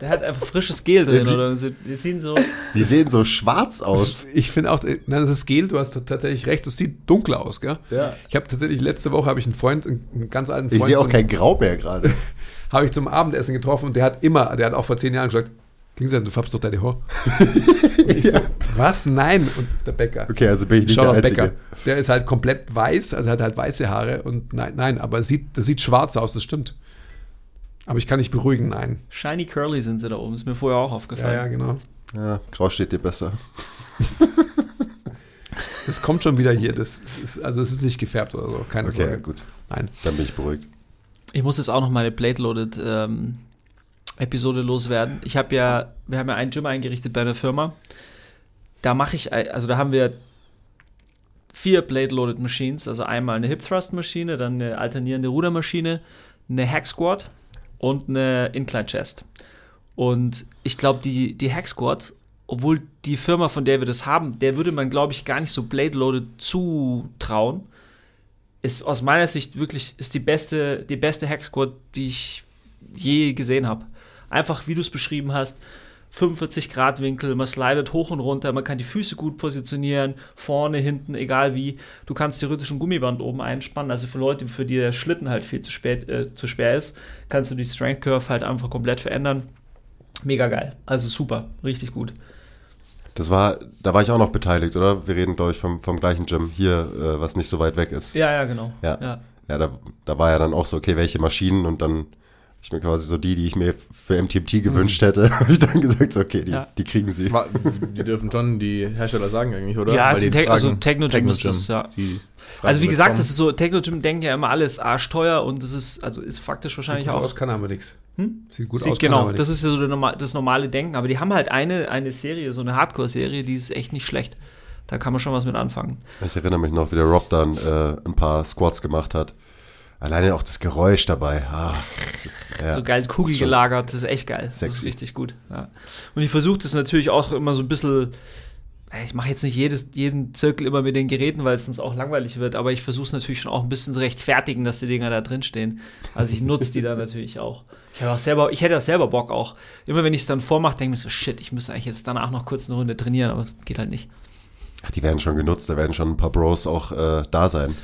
Der hat einfach frisches Gel drin, oder? so- Die sehen so. Die sehen so schwarz aus. Ich finde auch, äh, nein, das ist Gel, du hast tatsächlich recht, das sieht dunkler aus, gell? Ja. Ich habe tatsächlich letzte Woche habe ich einen Freund, einen ganz alten Ich Freund, sehe auch zum- kein Grau mehr gerade. habe ich zum Abendessen getroffen und der hat immer, der hat auch vor zehn Jahren gesagt, Klingsel, du färbst doch deine Haare. Ich so, was? Nein. Und der Bäcker. Okay, also bin ich nicht der. Bäcker. Der ist halt komplett weiß, also hat halt weiße Haare und nein, nein, aber es sieht, das sieht schwarz aus, das stimmt. Aber ich kann nicht beruhigen, nein. Shiny Curly sind sie da oben. Ist mir vorher auch Ja, aufgefallen. ja, genau. Ja, Grau steht dir besser. Das kommt schon wieder hier. Das ist, also es ist nicht gefärbt oder so, keine Okay, Sorge. gut. Nein. Dann bin ich beruhigt. Ich muss jetzt auch noch meine Plate Loaded ähm, Episode loswerden. Ich habe ja, wir haben ja ein Gym eingerichtet bei der Firma. Da mache ich, also da haben wir vier Blade Loaded Machines, also einmal eine Hip Thrust Maschine, dann eine alternierende Rudermaschine, eine Hack Squat und eine Incline Chest. Und ich glaube, die, die Hack Squat, obwohl die Firma, von der wir das haben, der würde man, glaube ich, gar nicht so Blade Loaded zutrauen ist aus meiner Sicht wirklich ist die beste, die beste Hack Squad, die ich je gesehen habe. Einfach wie du es beschrieben hast, 45 Grad Winkel, man slidet hoch und runter, man kann die Füße gut positionieren, vorne, hinten, egal wie. Du kannst theoretisch ein Gummiband oben einspannen, also für Leute, für die der Schlitten halt viel zu spät, äh, zu schwer ist, kannst du die Strength Curve halt einfach komplett verändern. Mega geil. Also super, richtig gut. Das war, da war ich auch noch beteiligt, oder? Wir reden, glaube ich, vom, vom gleichen Gym hier, äh, was nicht so weit weg ist. Ja, ja, genau. Ja. ja. Ja, da, da war ja dann auch so, okay, welche Maschinen und dann ich mir quasi so die, die ich mir für MTMT gewünscht hätte, habe ich dann gesagt, so, okay, die, Ja. die kriegen sie. Die dürfen schon die Hersteller sagen eigentlich, oder? Ja, Weil es die sind Tech- also fragen- Technogym ist das, ja. Also wie gesagt, das ist so, Technogym denken ja immer alles arschteuer und das ist, also ist faktisch wahrscheinlich Sieht gut auch. aus, kann aber nichts. Hm? Sieht gut Sieht, aus, kann genau, aber das ist ja so normal, das normale Denken. Aber die haben halt eine, eine Serie, so eine Hardcore-Serie, die ist echt nicht schlecht. Da kann man schon was mit anfangen. Ich erinnere mich noch, wie der Rob dann äh, ein paar Squats gemacht hat. Alleine auch das Geräusch dabei. Ah, ja. so geil ist Kugel schon gelagert, das ist echt geil. Das sexy. ist richtig gut. Ja. Und ich versuche das natürlich auch immer so ein bisschen. Ich mache jetzt nicht jedes, jeden Zirkel immer mit den Geräten, weil es sonst auch langweilig wird, aber ich versuche es natürlich schon auch ein bisschen zu rechtfertigen, dass die Dinger da drin stehen. Also ich nutze die dann natürlich auch. Ich, habe auch selber, ich hätte auch selber Bock auch. Immer wenn ich es dann vormache, denke ich mir so, shit, ich müsste eigentlich jetzt danach noch kurz eine Runde trainieren, aber geht halt nicht. Ach, die werden schon genutzt, da werden schon ein paar Bros auch äh, da sein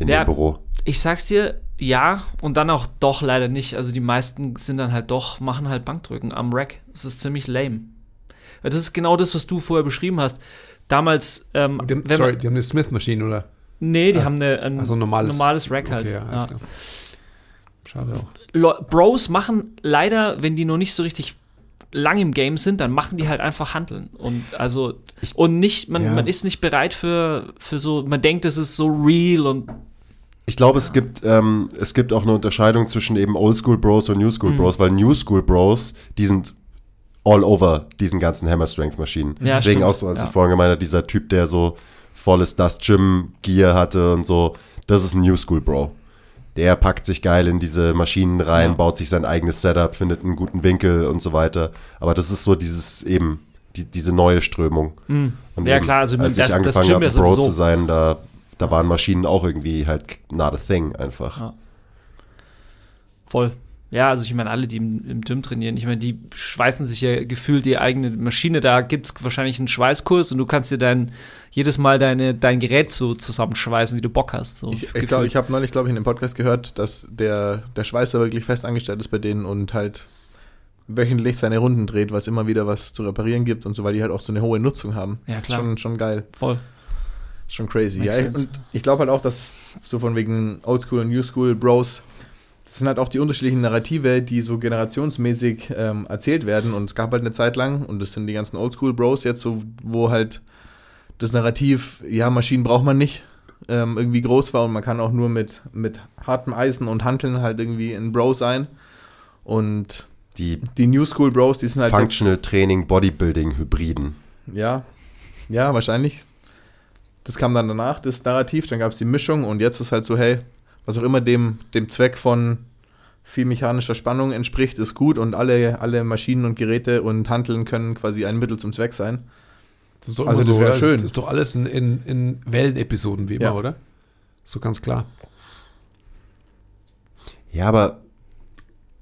in Ja. dem Büro. Ich sag's dir, ja, und dann auch doch leider nicht. Also die meisten sind dann halt doch, machen halt Bankdrücken am Rack. Das ist ziemlich lame. Das ist genau das, was du vorher beschrieben hast. Damals, ähm, Die haben, sorry, man, die haben eine Smith-Maschine, oder? nee, die Ah, haben eine, ein also ein normales- normales Rack halt. Okay, ja, Ja. Schade auch. Bros machen leider, wenn die noch nicht so richtig lang im Game sind, dann machen die halt einfach Handeln. Und also, und nicht, man, Ja. man ist nicht bereit für, für so, man denkt, das ist so real und Ich glaube, es gibt ähm, es gibt auch eine Unterscheidung zwischen eben Oldschool Bros und New School Mhm. Bros, weil New School Bros, die sind all over diesen ganzen Hammer Strength Maschinen. Ja, Deswegen stimmt. auch so, als Ja. ich vorhin gemeint habe, dieser Typ, der so volles Dust Gym Gear hatte und so, das ist ein New School Bro. Der packt sich geil in diese Maschinen rein, Ja. baut sich sein eigenes Setup, findet einen guten Winkel und so weiter. Aber das ist so dieses eben die, diese neue Strömung. Und Ja, klar, also als das- ich das angefangen Gym habe, ja Bro sowieso. zu sein, da da waren Maschinen auch irgendwie halt not a thing einfach. Ja. voll. ja, also ich meine, alle, die im, im Gym trainieren, ich meine, die schweißen sich ja gefühlt die eigene Maschine. Da gibt es wahrscheinlich einen Schweißkurs und du kannst dir dein, jedes Mal deine, dein Gerät so zusammenschweißen, wie du Bock hast. So Ich, ich gefühlt. glaube, ich habe neulich, glaube ich, in dem Podcast gehört, dass der, der Schweißer wirklich fest angestellt ist bei denen und halt wöchentlich seine Runden dreht, was immer wieder was zu reparieren gibt und so, weil die halt auch so eine hohe Nutzung haben. Ja, Ist klar. Schon, schon geil. Voll. Schon crazy. Makes Ja, sense. und ich glaube halt auch, dass so von wegen Oldschool und Newschool Bros, das sind halt auch die unterschiedlichen Narrative, die so generationsmäßig ähm, erzählt werden. Und es gab halt eine Zeit lang, und das sind die ganzen Oldschool Bros jetzt so, wo halt das Narrativ, ja, Maschinen braucht man nicht, ähm, irgendwie groß war und man kann auch nur mit, mit hartem Eisen und Hanteln halt irgendwie ein Bro sein. Und Die die New School Bros, die sind halt Functional Training Bodybuilding Hybriden. ja, ja, wahrscheinlich. Das kam dann danach, das Narrativ, dann gab es die Mischung und jetzt ist halt so, hey, was auch immer dem, dem Zweck von viel mechanischer Spannung entspricht, ist gut und alle, alle Maschinen und Geräte und Hanteln können quasi ein Mittel zum Zweck sein. Das ist doch Also das so, schön. Das ist doch alles in, in, in Wellenepisoden wie immer, Ja. oder? So ganz klar. Ja, aber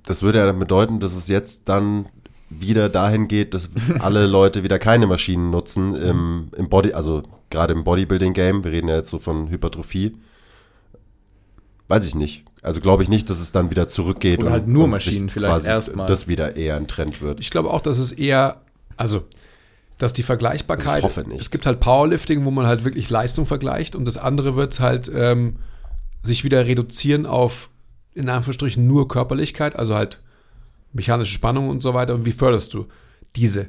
das würde ja dann bedeuten, dass es jetzt dann wieder dahin geht, dass alle Leute wieder keine Maschinen nutzen im, im Body, also gerade im Bodybuilding-Game. Wir reden ja jetzt so von Hypertrophie. Weiß ich nicht. Also glaube ich nicht, dass es dann wieder zurückgeht. Oder halt nur Maschinen sich vielleicht quasi erstmal. Das wieder eher ein Trend wird. Ich glaube auch, dass es eher, also, dass die Vergleichbarkeit, Ich hoffe nicht. es gibt halt Powerlifting, wo man halt wirklich Leistung vergleicht und das andere wird halt ähm, sich wieder reduzieren auf, in Anführungsstrichen, nur Körperlichkeit, also halt mechanische Spannung und so weiter. Und wie förderst du diese?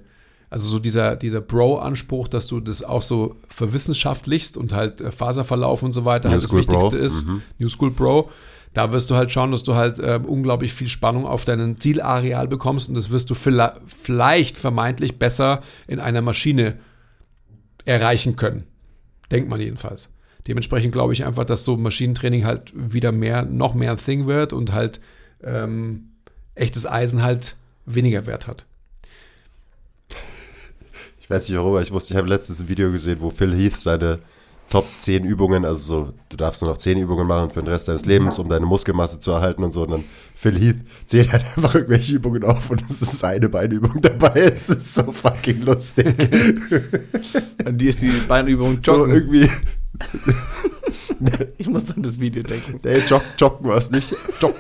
Also so dieser, dieser Bro-Anspruch, dass du das auch so verwissenschaftlichst und halt äh, Faserverlauf und so weiter New halt das School Bro. Wichtigste ist. Mhm. New School Bro. Da wirst du halt schauen, dass du halt ähm, unglaublich viel Spannung auf deinen Zielareal bekommst und das wirst du vielleicht, vielleicht vermeintlich besser in einer Maschine erreichen können. Denkt man jedenfalls. Dementsprechend glaube ich einfach, dass so Maschinentraining halt wieder mehr, noch mehr ein Thing wird und halt ähm, echtes Eisen halt weniger Wert hat. Ich weiß nicht warum, aber ich musste, ich habe letztens ein Video gesehen, wo Phil Heath seine Top 10 Übungen, also so, du darfst nur noch 10 Übungen machen für den Rest deines Lebens, um deine Muskelmasse zu erhalten und so. Und dann Phil Heath zählt halt einfach irgendwelche Übungen auf und es ist eine Beinübung dabei. Es ist so fucking lustig. Und die ist die Beinübung so Joggen. irgendwie, ich muss dann das Video denken. nee, jog, joggen war es nicht. Joggen.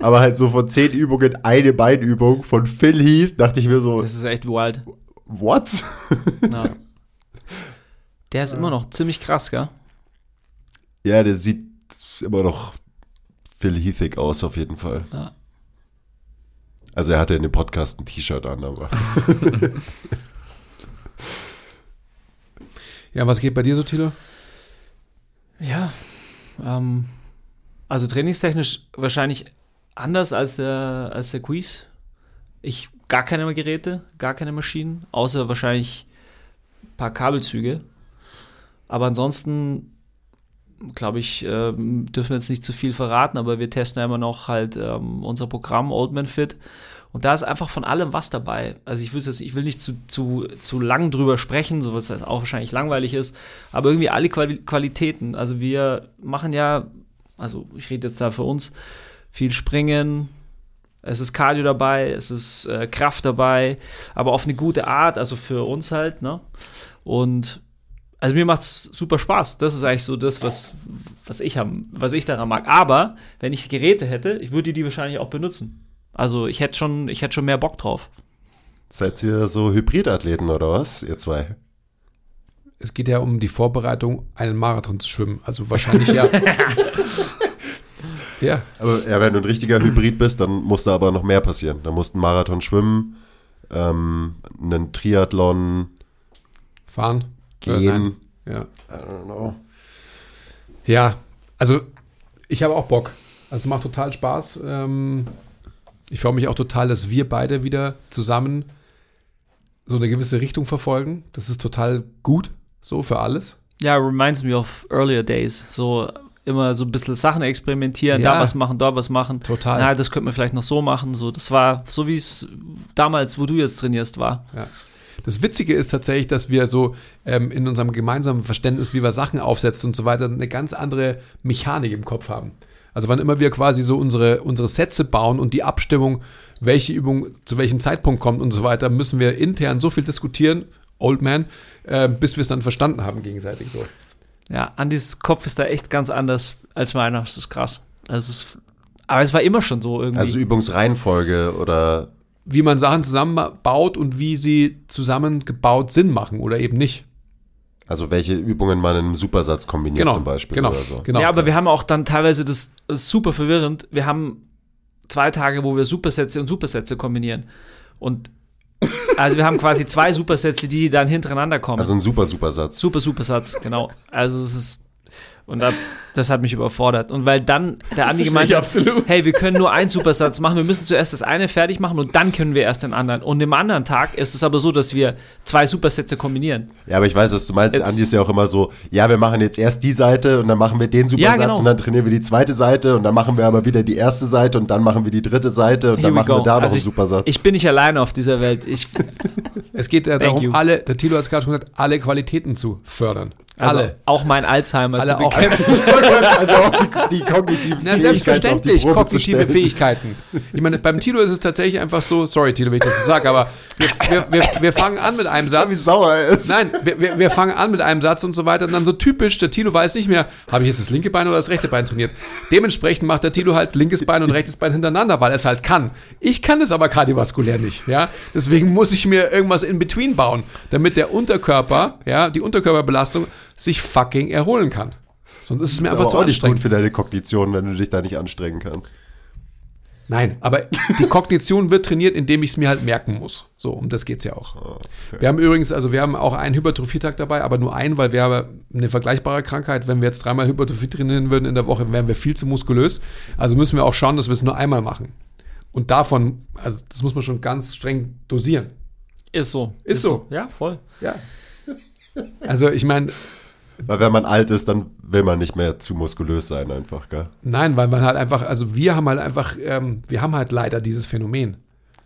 Aber halt so von 10 Übungen eine Beinübung von Phil Heath, dachte ich mir so, Das ist echt wild. What? Ja. Der ist immer noch ziemlich krass, gell? Ja, der sieht immer noch Phil Heathig aus, auf jeden Fall. Ja. Also er hatte in dem Podcast ein T-Shirt an, aber. Ja, was geht bei dir so, Tilo? Ja, ähm, also trainingstechnisch wahrscheinlich anders als der, als der Quiz. Ich gar keine Geräte, gar keine Maschinen, außer wahrscheinlich ein paar Kabelzüge. Aber ansonsten, glaube ich, ähm, dürfen wir jetzt nicht zu viel verraten, aber wir testen ja immer noch halt ähm, unser Programm Old Man Fit. Und da ist einfach von allem was dabei. Also ich will, ich will nicht zu, zu, zu lang drüber sprechen, so was auch wahrscheinlich langweilig ist, aber irgendwie alle Quali Qualitäten. Also wir machen ja, also ich rede jetzt da für uns, viel Springen, es ist Cardio dabei, es ist äh, Kraft dabei, aber auf eine gute Art, also für uns halt, ne? Und also mir macht es super Spaß. Das ist eigentlich so das, was, was, ich haben, was ich daran mag. Aber wenn ich Geräte hätte, ich würde die wahrscheinlich auch benutzen. Also ich hätte schon, ich hätte schon mehr Bock drauf. Seid ihr so Hybridathleten oder was, ihr zwei? Es geht ja um die Vorbereitung, einen Marathon zu schwimmen. Also wahrscheinlich ja. ja, Aber ja, wenn du ein richtiger Hybrid bist, dann muss da aber noch mehr passieren. Da musst du einen Marathon schwimmen, ähm, einen Triathlon fahren. Äh, gehen. Ja. I don't know. Ja, also ich habe auch Bock. Also es macht total Spaß. Ähm, ich freue mich auch total, dass wir beide wieder zusammen so eine gewisse Richtung verfolgen. Das ist total gut, so für alles. Ja, reminds me of earlier days. So immer so ein bisschen Sachen experimentieren, Ja. da was machen, da was machen. Total. Na, das könnte man vielleicht noch so machen. So, das war so, wie es damals, wo du jetzt trainierst, war. Ja. Das Witzige ist tatsächlich, dass wir so ähm, in unserem gemeinsamen Verständnis, wie wir Sachen aufsetzen und so weiter, eine ganz andere Mechanik im Kopf haben. Also wann immer wir quasi so unsere, unsere Sätze bauen und die Abstimmung, welche Übung zu welchem Zeitpunkt kommt und so weiter, müssen wir intern so viel diskutieren, Old Man, äh, bis wir es dann verstanden haben gegenseitig so. Ja, Andys Kopf ist da echt ganz anders als meiner. Das ist krass. Also es ist, aber es war immer schon so irgendwie. Also Übungsreihenfolge oder Wie man Sachen zusammenbaut und wie sie zusammengebaut Sinn machen oder eben nicht. also welche Übungen man in einem Supersatz kombiniert Genau, zum Beispiel genau, oder so. genau. ja, aber wir haben auch dann teilweise das, das ist super verwirrend. Wir haben zwei Tage, wo wir Supersätze und Supersätze kombinieren. Und also wir haben quasi zwei Supersätze, die dann hintereinander kommen. Also ein super Supersatz. Super, super Satz, genau. Also es ist. Und da, das hat mich überfordert. Und weil dann der Andi gemeint hat, absolut. hey, wir können nur einen Supersatz machen, wir müssen zuerst das eine fertig machen und dann können wir erst den anderen. Und im anderen Tag ist es aber so, dass wir zwei Supersätze kombinieren. Ja, aber ich weiß, was du meinst. Jetzt- Andi ist ja auch immer so, ja, wir machen jetzt erst die Seite und dann machen wir den Supersatz genau. und dann trainieren wir die zweite Seite und dann machen wir aber wieder die erste Seite und dann machen wir die dritte Seite und Here dann machen wir go. da noch Also einen ich, Supersatz. ich bin nicht alleine auf dieser Welt. Ich, Es geht ja darum, you. alle, der Tilo hat es gerade schon gesagt, alle Qualitäten zu fördern. Also alle. auch mein Alzheimer Alle zu auch. bekämpfen. also auch die, die kognitiven Na, Fähigkeiten selbstverständlich, kognitive. Fähigkeiten. Ich meine, beim Tilo ist es tatsächlich einfach so, sorry Tilo, wenn ich das so sage, aber wir, wir, wir, wir fangen an mit einem Wie Satz. sauer er ist. Nein, wir, wir, fangen an mit einem Satz und so weiter und dann so typisch, der Tilo weiß nicht mehr, habe ich jetzt das linke Bein oder das rechte Bein trainiert. Dementsprechend macht der Tilo halt linkes Bein und rechtes Bein hintereinander, weil er es halt kann. Ich kann es aber kardiovaskulär nicht, ja. Deswegen muss ich mir irgendwas in between bauen, damit der Unterkörper, ja, die Unterkörperbelastung sich fucking erholen kann. Sonst ist es mir Das ist einfach aber zu auch nicht gut anstrengend. für deine Kognition, wenn du dich da nicht anstrengen kannst. Nein, aber die Kognition wird trainiert, indem ich es mir halt merken muss. So, um das geht's ja auch. Wir haben übrigens, also wir haben auch einen Hypertrophietag dabei, aber nur einen, weil wir haben eine vergleichbare Krankheit. Wenn wir jetzt dreimal Hypertrophie trainieren würden in der Woche, wären wir viel zu muskulös. Also müssen wir auch schauen, dass wir es nur einmal machen. Und davon, also das muss man schon ganz streng dosieren. Ist so. Ist so. Ja, voll. Ja. Also ich meine, Weil wenn man alt ist, dann will man nicht mehr zu muskulös sein einfach, gell? nein, weil man halt einfach, also wir haben halt einfach, ähm, wir haben halt leider dieses Phänomen.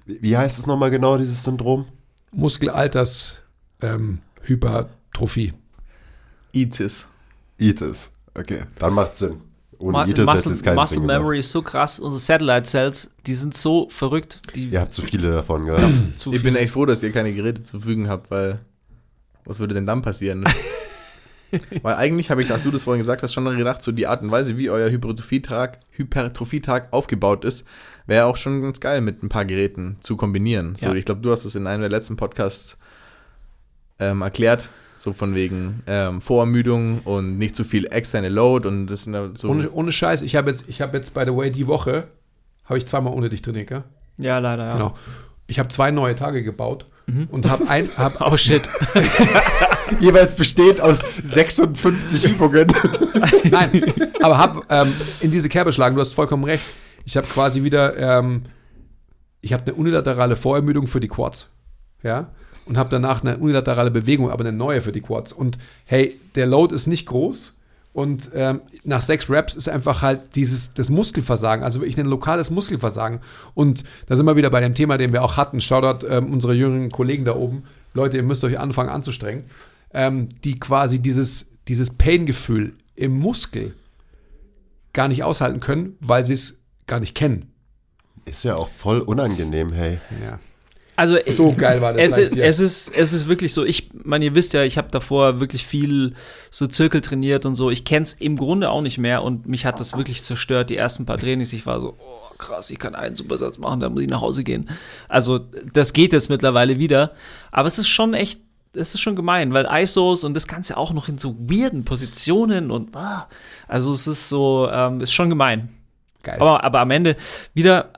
Wie wie heißt es nochmal genau, dieses Syndrom? Muskelalters ähm, Hypertrophie. Itis. Itis. Okay, dann macht Sinn. Ohne Ma Itis Muscle, es keinen Muscle Sinn gemacht. Memory ist so krass. Unsere Satellite Cells, die sind so verrückt. Die Ihr habt zu viele davon, gell? zu Ich viel. bin echt froh, dass ihr keine Geräte zur Verfügung habt, weil was würde denn dann passieren? weil eigentlich habe ich, als du das vorhin gesagt hast, schon gedacht, so die Art und Weise, wie euer Hypertrophietag, Hypertrophietag aufgebaut ist, wäre auch schon ganz geil mit ein paar Geräten zu kombinieren. So, Ja. ich glaube, du hast es in einem der letzten Podcasts ähm, erklärt, so von wegen ähm, Vorermüdung und nicht zu viel externe Load und das sind so. Ohne, ohne Scheiß, ich habe jetzt, ich habe jetzt, by the way, die Woche, habe ich zweimal ohne dich trainiert, gell? ja, leider, ja. Genau. Ich habe zwei neue Tage gebaut und habe ein, hab, Oh shit. Jeweils besteht aus 56 Übungen. nein, aber habe ähm, in diese Kerbe geschlagen, du hast vollkommen recht. Ich habe quasi wieder, ähm, ich habe eine unilaterale Vorermüdung für die Quads, ja, und habe danach eine unilaterale Bewegung, aber eine neue für die Quads. Und hey, der Load ist nicht groß. Und ähm, nach sechs Reps ist einfach halt dieses das Muskelversagen, also wirklich ein lokales Muskelversagen. Und da sind wir wieder bei dem Thema, den wir auch hatten. Shoutout ähm, unsere jüngeren Kollegen da oben. Leute, ihr müsst euch anfangen anzustrengen. Ähm, die quasi dieses, dieses Pain-Gefühl im Muskel gar nicht aushalten können, weil sie es gar nicht kennen. Ist ja auch voll unangenehm, hey. Ja. Also So geil war das. es, ist, es, ist, es ist wirklich so, ich meine, ihr wisst ja, ich habe davor wirklich viel so Zirkel trainiert und so. Ich kenne es im Grunde auch nicht mehr und mich hat das wirklich zerstört, die ersten paar Trainings. Ich war so, oh krass, ich kann einen Supersatz machen, dann muss ich nach Hause gehen. Also das geht jetzt mittlerweile wieder, aber es ist schon echt, es ist schon gemein, weil ISOs und das Ganze auch noch in so weirden Positionen und ah, also es ist so, ähm, ist schon gemein. geil. Aber, aber am Ende wieder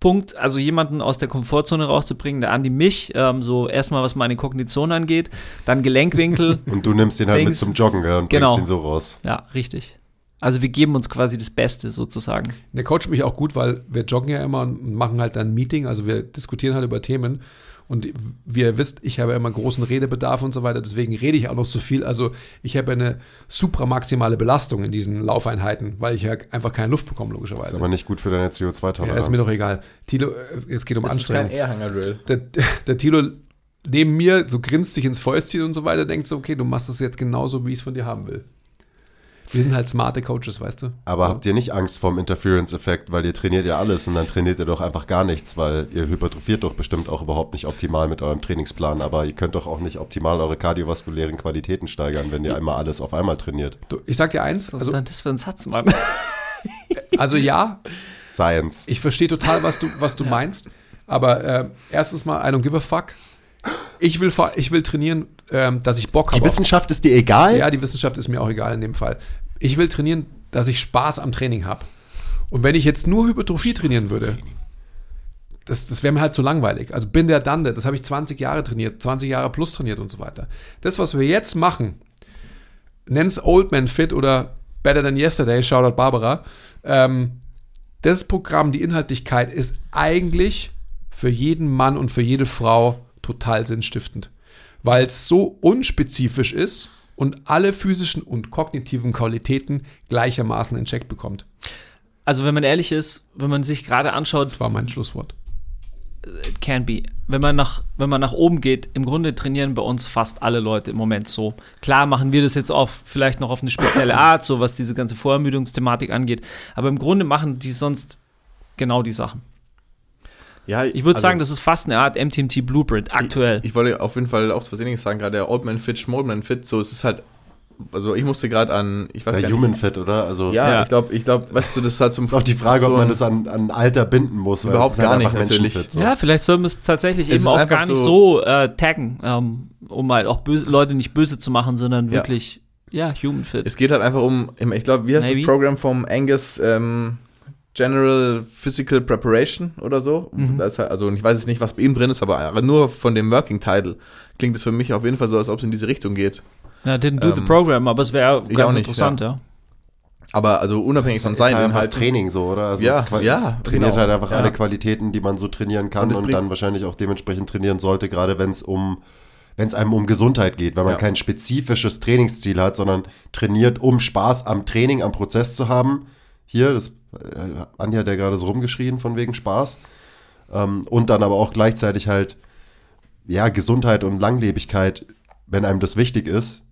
Punkt, also jemanden aus der Komfortzone rauszubringen, der Andi mich, ähm, so erstmal was meine Kognition angeht, dann Gelenkkwinkel, Und du nimmst den halt mit Dings. zum Joggen, gell? Und Genau. bringst ihn so raus. ja, richtig. Also wir geben uns quasi das Beste sozusagen. Der coacht mich auch gut, weil wir joggen ja immer und machen halt dann ein Meeting, also wir diskutieren halt über Themen. Und wie ihr wisst, ich habe ja immer großen Redebedarf und so weiter, deswegen rede ich auch noch so viel. Also ich habe ja eine supramaximale Belastung in diesen Laufeinheiten, weil ich ja einfach keine Luft bekomme, Ist logischerweise. aber nicht gut für deine Ja, CO2-Toleranz. ist mir doch egal. Tilo, äh, es geht um das ist kein Anstrengung. Airhanger-Drill. Der, der Tilo neben mir so grinst sich ins Fäustchen und so weiter, denkt so, okay, du machst das jetzt genauso, wie ich es von dir haben will. Wir sind halt smarte Coaches, weißt du? Aber habt ihr nicht Angst vorm Interference-Effekt, weil ihr trainiert ja alles und dann trainiert ihr doch einfach gar nichts, weil ihr hypertrophiert doch bestimmt auch überhaupt nicht optimal mit eurem Trainingsplan, aber ihr könnt doch auch nicht optimal eure kardiovaskulären Qualitäten steigern, wenn ihr einmal alles auf einmal trainiert. Du, ich sag dir eins, Was also, war das für ein Satz, Mann? also ja, Science. ich verstehe total, was du, was du meinst, aber äh, erstens mal, I don't give a fuck. Ich will, ich will trainieren, ähm, dass ich Bock Die habe. auf- Wissenschaft ist dir egal? Ja, die Wissenschaft ist mir auch egal in dem Fall. Ich will trainieren, dass ich Spaß am Training habe. Und wenn ich jetzt nur Hypertrophie trainieren würde, das, das wäre mir halt zu langweilig. Also bin der Dande, das habe ich 20 Jahre trainiert, 20 Jahre plus trainiert und so weiter. Das, was wir jetzt machen, nenn's Old Man Fit oder Better Than Yesterday, Shoutout Barbara, ähm, das Programm, die Inhaltlichkeit ist eigentlich für jeden Mann und für jede Frau total sinnstiftend, weil es so unspezifisch ist und alle physischen und kognitiven Qualitäten gleichermaßen in Check bekommt. Also, wenn man ehrlich ist, wenn man sich gerade anschaut, Das war mein Schlusswort. it can be. Wenn man nach, wenn man nach oben geht, im Grunde trainieren bei uns fast alle Leute im Moment so. Klar machen wir das jetzt auch vielleicht noch auf eine spezielle Art, so was diese ganze Vorermüdungsthematik angeht. Aber im Grunde machen die sonst genau die Sachen. Ja, Ich würde also, sagen, das ist fast eine Art MTMT Blueprint aktuell. Ich, ich wollte auf jeden Fall auch was Ähnliches sagen, gerade der Old Man Fit, Small Man Fit, so es ist halt, also ich musste gerade an, ich weiß Der gar nicht. Human Fit, oder? Also Ja, Ja. ich glaube, ich glaube, weißt du, das ist halt so ist auch die Frage, so ob man das an, an Alter binden muss. weil Überhaupt es ist halt gar nicht, einfach natürlich. Menschenfit, so. Ja, vielleicht sollten wir es tatsächlich Es eben auch gar nicht so- so äh, taggen, ähm, um halt auch böse, Leute nicht böse zu machen, sondern Ja. wirklich, ja, Human Fit. Es geht halt einfach um, ich glaube, wie heißt Maybe. das Programm vom Angus ähm, General Physical Preparation oder so? Mhm. Da ist halt, also ich weiß jetzt nicht, was bei ihm drin ist, aber, aber nur von dem Working Title klingt es für mich auf jeden Fall so, als ob es in diese Richtung geht. ja, didn't do the ähm, program, aber es wäre ganz auch nicht, interessant, ja. Aber also unabhängig von ist halt Inhalten. Training so, oder? Also Ja, ja, trainiert genau. halt einfach Ja. alle Qualitäten, die man so trainieren kann Und und, dann wahrscheinlich auch dementsprechend trainieren sollte, gerade wenn es um wenn es einem um Gesundheit geht, wenn man Ja. kein spezifisches Trainingsziel hat, sondern trainiert, um Spaß am Training, am Prozess zu haben. Hier, das äh, Andi hat ja gerade so rumgeschrien von wegen Spaß. Ähm, und dann aber auch gleichzeitig halt, ja, Gesundheit und Langlebigkeit, wenn einem das wichtig ist.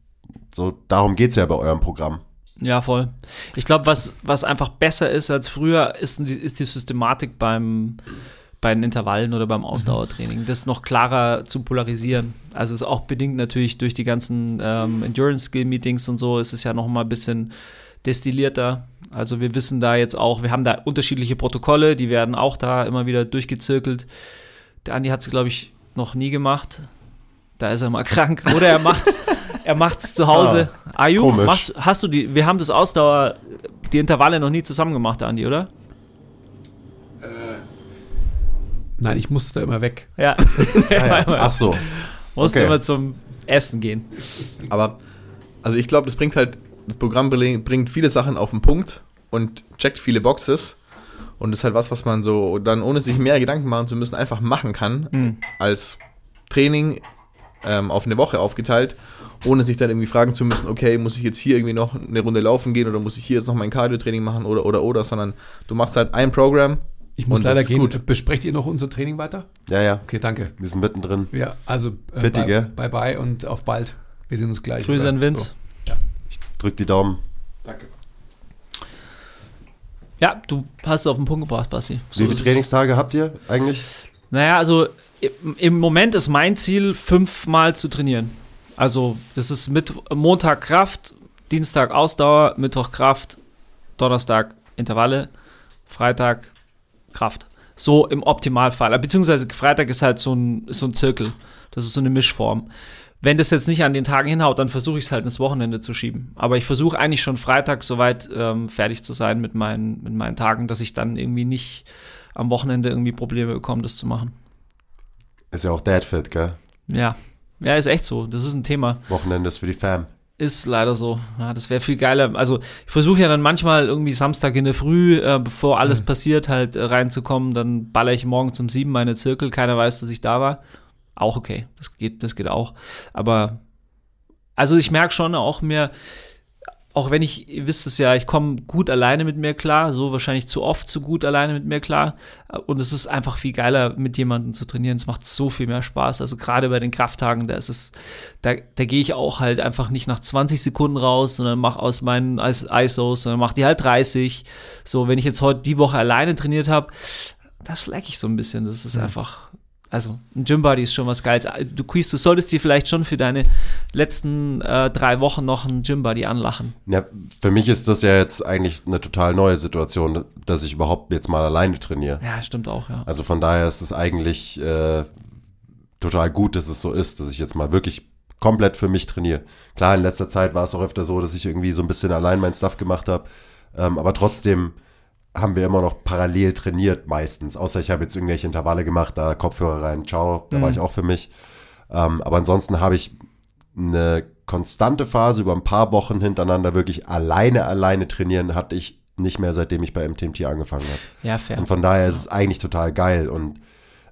So, darum geht es ja bei eurem Programm. Ja, voll. Ich glaube, was, was einfach besser ist als früher, ist, die- ist die Systematik beim, bei den Intervallen oder beim Ausdauertraining. Das noch klarer zu polarisieren. Also ist auch bedingt natürlich durch die ganzen ähm, Endurance-Skill-Meetings und so, ist es ja noch mal ein bisschen destillierter. Also wir wissen da jetzt auch, wir haben da unterschiedliche Protokolle, die werden auch da immer wieder durchgezirkelt. Der Andi hat es, glaube ich, noch nie gemacht. Da ist er mal krank. Oder er macht's, er macht's zu Hause. You? komisch. Machst, hast du die, wir haben das Ausdauer, die Intervalle noch nie zusammen gemacht, Andi, oder? Nein, ich musste da immer weg. Ja. Ah, ja. Ach so. Musste okay. immer zum Essen gehen. Aber, also ich glaube, das bringt halt, das Programm bring- bringt viele Sachen auf den Punkt und checkt viele Boxes. Und das ist halt was, was man so dann, ohne sich mehr Gedanken machen zu müssen, einfach machen kann, Mhm. als Training ähm, auf eine Woche aufgeteilt, ohne sich dann irgendwie fragen zu müssen, okay, muss ich jetzt hier irgendwie noch eine Runde laufen gehen oder muss ich hier jetzt noch mein Cardio-Training machen oder, oder, oder, sondern du machst halt ein Programm. Ich muss leider gehen. gut. Besprecht ihr noch unser Training weiter? Ja, ja. Okay, danke. Wir sind mittendrin. Ja, also äh, Fitti, bye, bye bye und auf bald. Wir sehen uns gleich. Grüße an Vince. So. Drück die Daumen. Danke. Ja, du hast es auf den Punkt gebracht, Basti. So Wie viele. Trainingstage habt ihr eigentlich? Naja, also im- Moment ist mein Ziel, fünfmal zu trainieren. Also, das ist mit Montag Kraft, Dienstag Ausdauer, Mittwoch Kraft, Donnerstag Intervalle, Freitag Kraft. So im Optimalfall. Beziehungsweise Freitag ist halt so ein, so ein Zirkel. Das ist so eine Mischform. Wenn das jetzt nicht an den Tagen hinhaut, dann versuche ich es halt ins Wochenende zu schieben. Aber ich versuche eigentlich schon Freitag soweit ähm, fertig zu sein mit meinen, mit meinen Tagen, dass ich dann irgendwie nicht am Wochenende irgendwie Probleme bekomme, das zu machen. Ist ja auch Dadfit, gell? Ja. Ja, ist echt so. Das ist ein Thema. Wochenende ist für die Fam. Ist leider so. Ja, das wäre viel geiler. Also ich versuche ja dann manchmal irgendwie Samstag in der Früh, äh, bevor alles passiert, halt äh, reinzukommen. Dann baller ich morgens um sieben meine Zirkel. Keiner weiß, dass ich da war. Auch okay. Das geht, das geht auch. Aber also ich merke schon auch mir, auch wenn ich, ihr wisst es ja, ich komme gut alleine mit mir klar, so wahrscheinlich zu oft zu gut alleine mit mir klar. Und es ist einfach viel geiler, mit jemandem zu trainieren. Es macht so viel mehr Spaß. Also gerade bei den Krafttagen, da ist es, da, da gehe ich auch halt einfach nicht nach 20 Sekunden raus, sondern mache aus meinen ISOs, sondern mache die halt 30. So, wenn ich jetzt heute die Woche alleine trainiert habe, das slack ich so ein bisschen. Das ist einfach, also ein Gymbuddy ist schon was Geiles. Du Quiz, du solltest dir vielleicht schon für deine letzten äh, drei Wochen noch einen Gymbuddy anlachen. Ja, für mich ist das ja jetzt eigentlich eine total neue Situation, dass ich überhaupt jetzt mal alleine trainiere. Ja, stimmt auch, ja. Also von daher ist es eigentlich äh, total gut, dass es so ist, dass ich jetzt mal wirklich komplett für mich trainiere. Klar, in letzter Zeit war es auch öfter so, dass ich irgendwie so ein bisschen allein mein Stuff gemacht habe, ähm, aber trotzdem haben wir immer noch parallel trainiert meistens. Außer ich habe jetzt irgendwelche Intervalle gemacht, da Kopfhörer rein, ciao, da war ich auch für mich. Ähm, aber ansonsten habe ich eine konstante Phase über ein paar Wochen hintereinander wirklich alleine, alleine trainieren hatte ich nicht mehr, seitdem ich bei MTMT angefangen habe. Ja, fair. Und von daher ist es eigentlich total geil. Und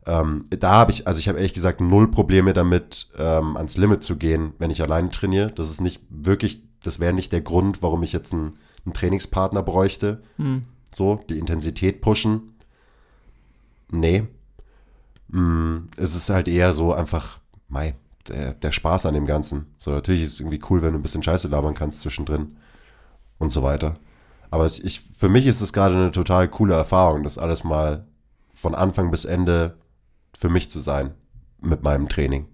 ähm, da habe ich, also ich habe ehrlich gesagt null Probleme damit, ähm, ans Limit zu gehen, wenn ich alleine trainiere. Das ist nicht wirklich, das wäre nicht der Grund, warum ich jetzt einen, einen Trainingspartner bräuchte. Hm. So, die Intensität pushen. Nee. Mm, es ist halt eher so einfach, mei, der, der Spaß an dem Ganzen. So, natürlich ist es irgendwie cool, wenn du ein bisschen Scheiße labern kannst zwischendrin und so weiter. Aber es, ich, für mich ist es gerade eine total coole Erfahrung, das alles mal von Anfang bis Ende für mich zu sein mit meinem Training.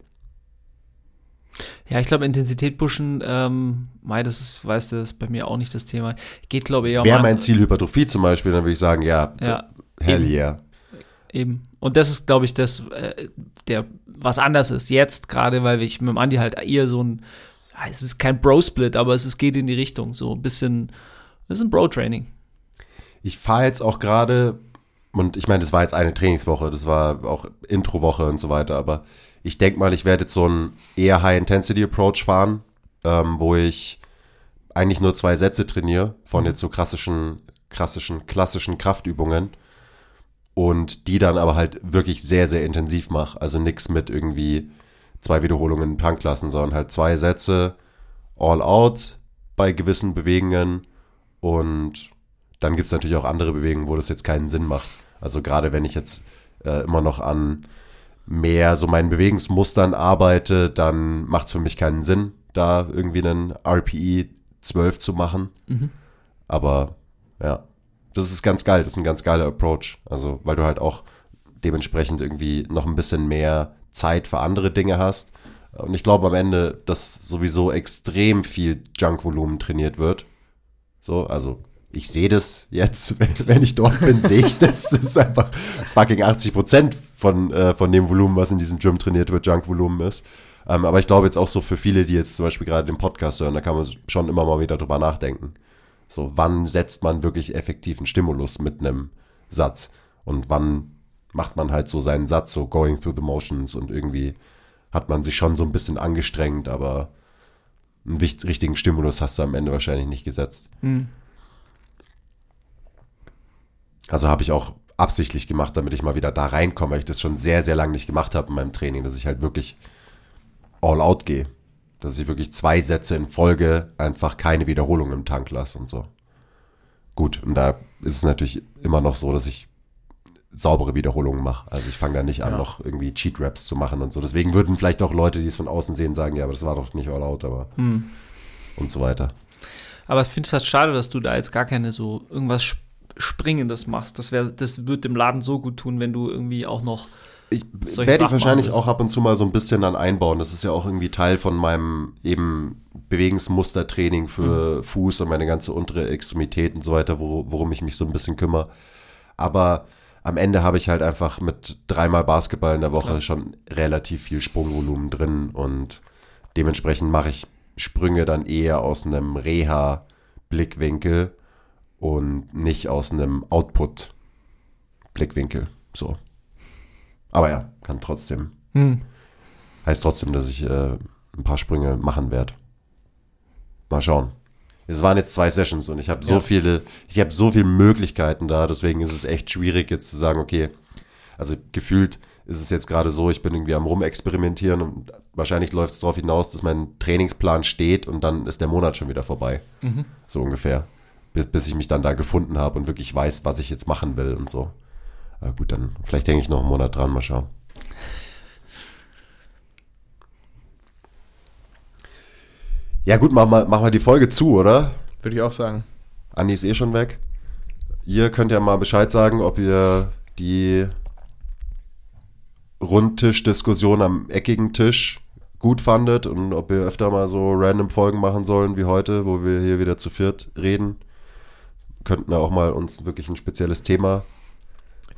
Ja, ich glaube, Intensität pushen, ähm, Mai, das ist, weißt du, das ist bei mir auch nicht das Thema. Geht, glaube ich, eher Wäre mein Ziel Hypertrophie zum Beispiel, dann würde ich sagen, ja, Ja, hell eben. yeah. Eben. Und das ist, glaube ich, das, äh, der, was anders ist jetzt, gerade weil ich mit dem Andi halt eher so ein, ja, es ist kein Bro-Split, aber es ist, geht in die Richtung, so ein bisschen, das ist ein Bro-Training. Ich fahre jetzt auch gerade, und ich meine, das war jetzt eine Trainingswoche, das war auch Introwoche und so weiter, aber ich denke mal, ich werde jetzt so einen eher High-Intensity-Approach fahren, ähm, wo ich eigentlich nur zwei Sätze trainiere von jetzt so klassischen, klassischen, klassischen Kraftübungen und die dann aber halt wirklich sehr, sehr intensiv mache. Also nichts mit irgendwie zwei Wiederholungen in Plank lassen, sondern halt zwei Sätze all out bei gewissen Bewegungen und dann gibt es natürlich auch andere Bewegungen, wo das jetzt keinen Sinn macht. Also gerade wenn ich jetzt äh, immer noch an mehr so meinen Bewegungsmustern arbeite, dann macht es für mich keinen Sinn, da irgendwie einen RPE 12 zu machen. Aber ja, das ist ganz geil, das ist ein ganz geiler Approach. Also, weil du halt auch dementsprechend irgendwie noch ein bisschen mehr Zeit für andere Dinge hast. Und ich glaube am Ende, dass sowieso extrem viel Junk-Volumen trainiert wird. So, also ich sehe das jetzt, wenn, wenn ich dort bin, sehe ich das. Das ist einfach fucking 80 Prozent von, äh, von dem Volumen, was in diesem Gym trainiert wird, Junk-Volumen ist. Ähm, aber ich glaube jetzt auch so für viele, die jetzt zum Beispiel gerade den Podcast hören, da kann man schon immer mal wieder drüber nachdenken. So, wann setzt man wirklich effektiven Stimulus mit einem Satz? Und wann macht man halt so seinen Satz, so going through the motions und irgendwie hat man sich schon so ein bisschen angestrengt, aber einen richtigen Stimulus hast du am Ende wahrscheinlich nicht gesetzt. Also habe ich auch absichtlich gemacht, damit ich mal wieder da reinkomme, weil ich das schon sehr, sehr lange nicht gemacht habe in meinem Training, dass ich halt wirklich all out gehe. Dass ich wirklich zwei Sätze in Folge einfach keine Wiederholung im Tank lasse und so. Gut, und da ist es natürlich immer noch so, dass ich saubere Wiederholungen mache. Also ich fange da nicht an, noch irgendwie Cheat-Raps zu machen und so. Deswegen würden vielleicht auch Leute, die es von außen sehen, sagen, ja, aber das war doch nicht all out, aber und so weiter. Aber ich finde es fast schade, dass du da jetzt gar keine so irgendwas Springendes machst. Das wäre, das wird dem Laden so gut tun, wenn du irgendwie auch noch Ich werde ich wahrscheinlich auch ab und zu mal so ein bisschen dann einbauen. Das ist ja auch irgendwie Teil von meinem eben Bewegungsmustertraining für Mhm. Fuß und meine ganze untere Extremität und so weiter, wo, worum ich mich so ein bisschen kümmere. Aber am Ende habe ich halt einfach mit dreimal Basketball in der Woche Klar. schon relativ viel Sprungvolumen drin und dementsprechend mache ich Sprünge dann eher aus einem Reha-Blickwinkel und nicht aus einem Output-Blickwinkel. So. Aber ja, kann trotzdem. Hm. Heißt trotzdem, dass ich äh, ein paar Sprünge machen werde. Mal schauen. Es waren jetzt zwei Sessions und ich habe so Ja. viele, ich habe so viele Möglichkeiten da, deswegen ist es echt schwierig jetzt zu sagen, okay, also gefühlt ist es jetzt gerade so, ich bin irgendwie am Rumexperimentieren und wahrscheinlich läuft es darauf hinaus, dass mein Trainingsplan steht und dann ist der Monat schon wieder vorbei. So ungefähr. Bis, bis ich mich dann da gefunden habe und wirklich weiß, was ich jetzt machen will und so. Aber gut, dann vielleicht hänge ich noch einen Monat dran, mal schauen. Ja gut, mach mal, mach mal die Folge zu, oder? Würde ich auch sagen. Andi ist eh schon weg. Ihr könnt ja mal Bescheid sagen, ob ihr die Rundtisch-Diskussion am eckigen Tisch gut fandet und ob wir öfter mal so random Folgen machen sollen wie heute, wo wir hier wieder zu viert reden. Könnten wir auch mal uns wirklich ein spezielles Thema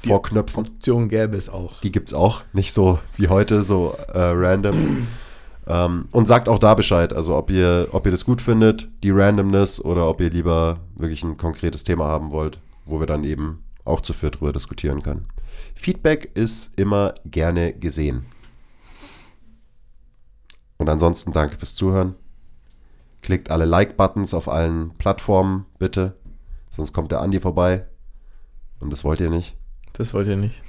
Die vorknöpfen. Option gäbe es auch. Die gibt's auch, nicht so wie heute, so äh, random. ähm, und sagt auch da Bescheid, also ob ihr, ob ihr das gut findet, die Randomness, oder ob ihr lieber wirklich ein konkretes Thema haben wollt, wo wir dann eben auch zu viert drüber diskutieren können. Feedback ist immer gerne gesehen. Und ansonsten danke fürs Zuhören. Klickt alle Like-Buttons auf allen Plattformen, bitte. Sonst kommt der Andi vorbei. Und das wollt ihr nicht. Das wollt ihr nicht.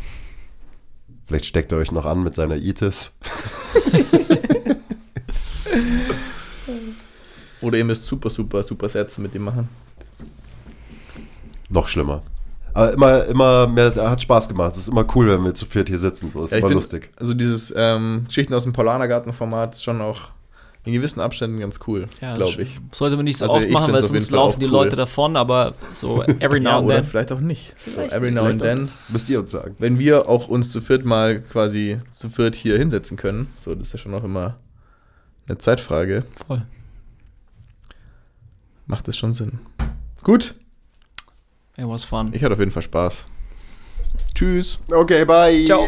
Vielleicht steckt er euch noch an mit seiner Itis. Oder ihr müsst super, super, super Sätze mit ihm machen. Noch schlimmer. Aber immer, immer mehr, hat Spaß gemacht. Es ist immer cool, wenn wir zu viert hier sitzen. So, ist Ja, immer find, lustig. Also dieses ähm, Geschichten aus dem Paulanergarten-Format ist schon auch in gewissen Abständen ganz cool, Ja, glaube das ich. Sollte man nicht so Also oft ich machen, weil sonst laufen die cool. Leute davon, aber so every now Ja, and oder then. vielleicht auch nicht. So, Vielleicht every now and then. Müsst ihr uns sagen. Wenn wir auch uns zu viert mal quasi zu viert hier hinsetzen können, so, das ist ja schon auch immer eine Zeitfrage, Voll. macht das schon Sinn. Gut, It was fun. ich hatte auf jeden Fall Spaß. Tschüss. Okay, bye. Ciao.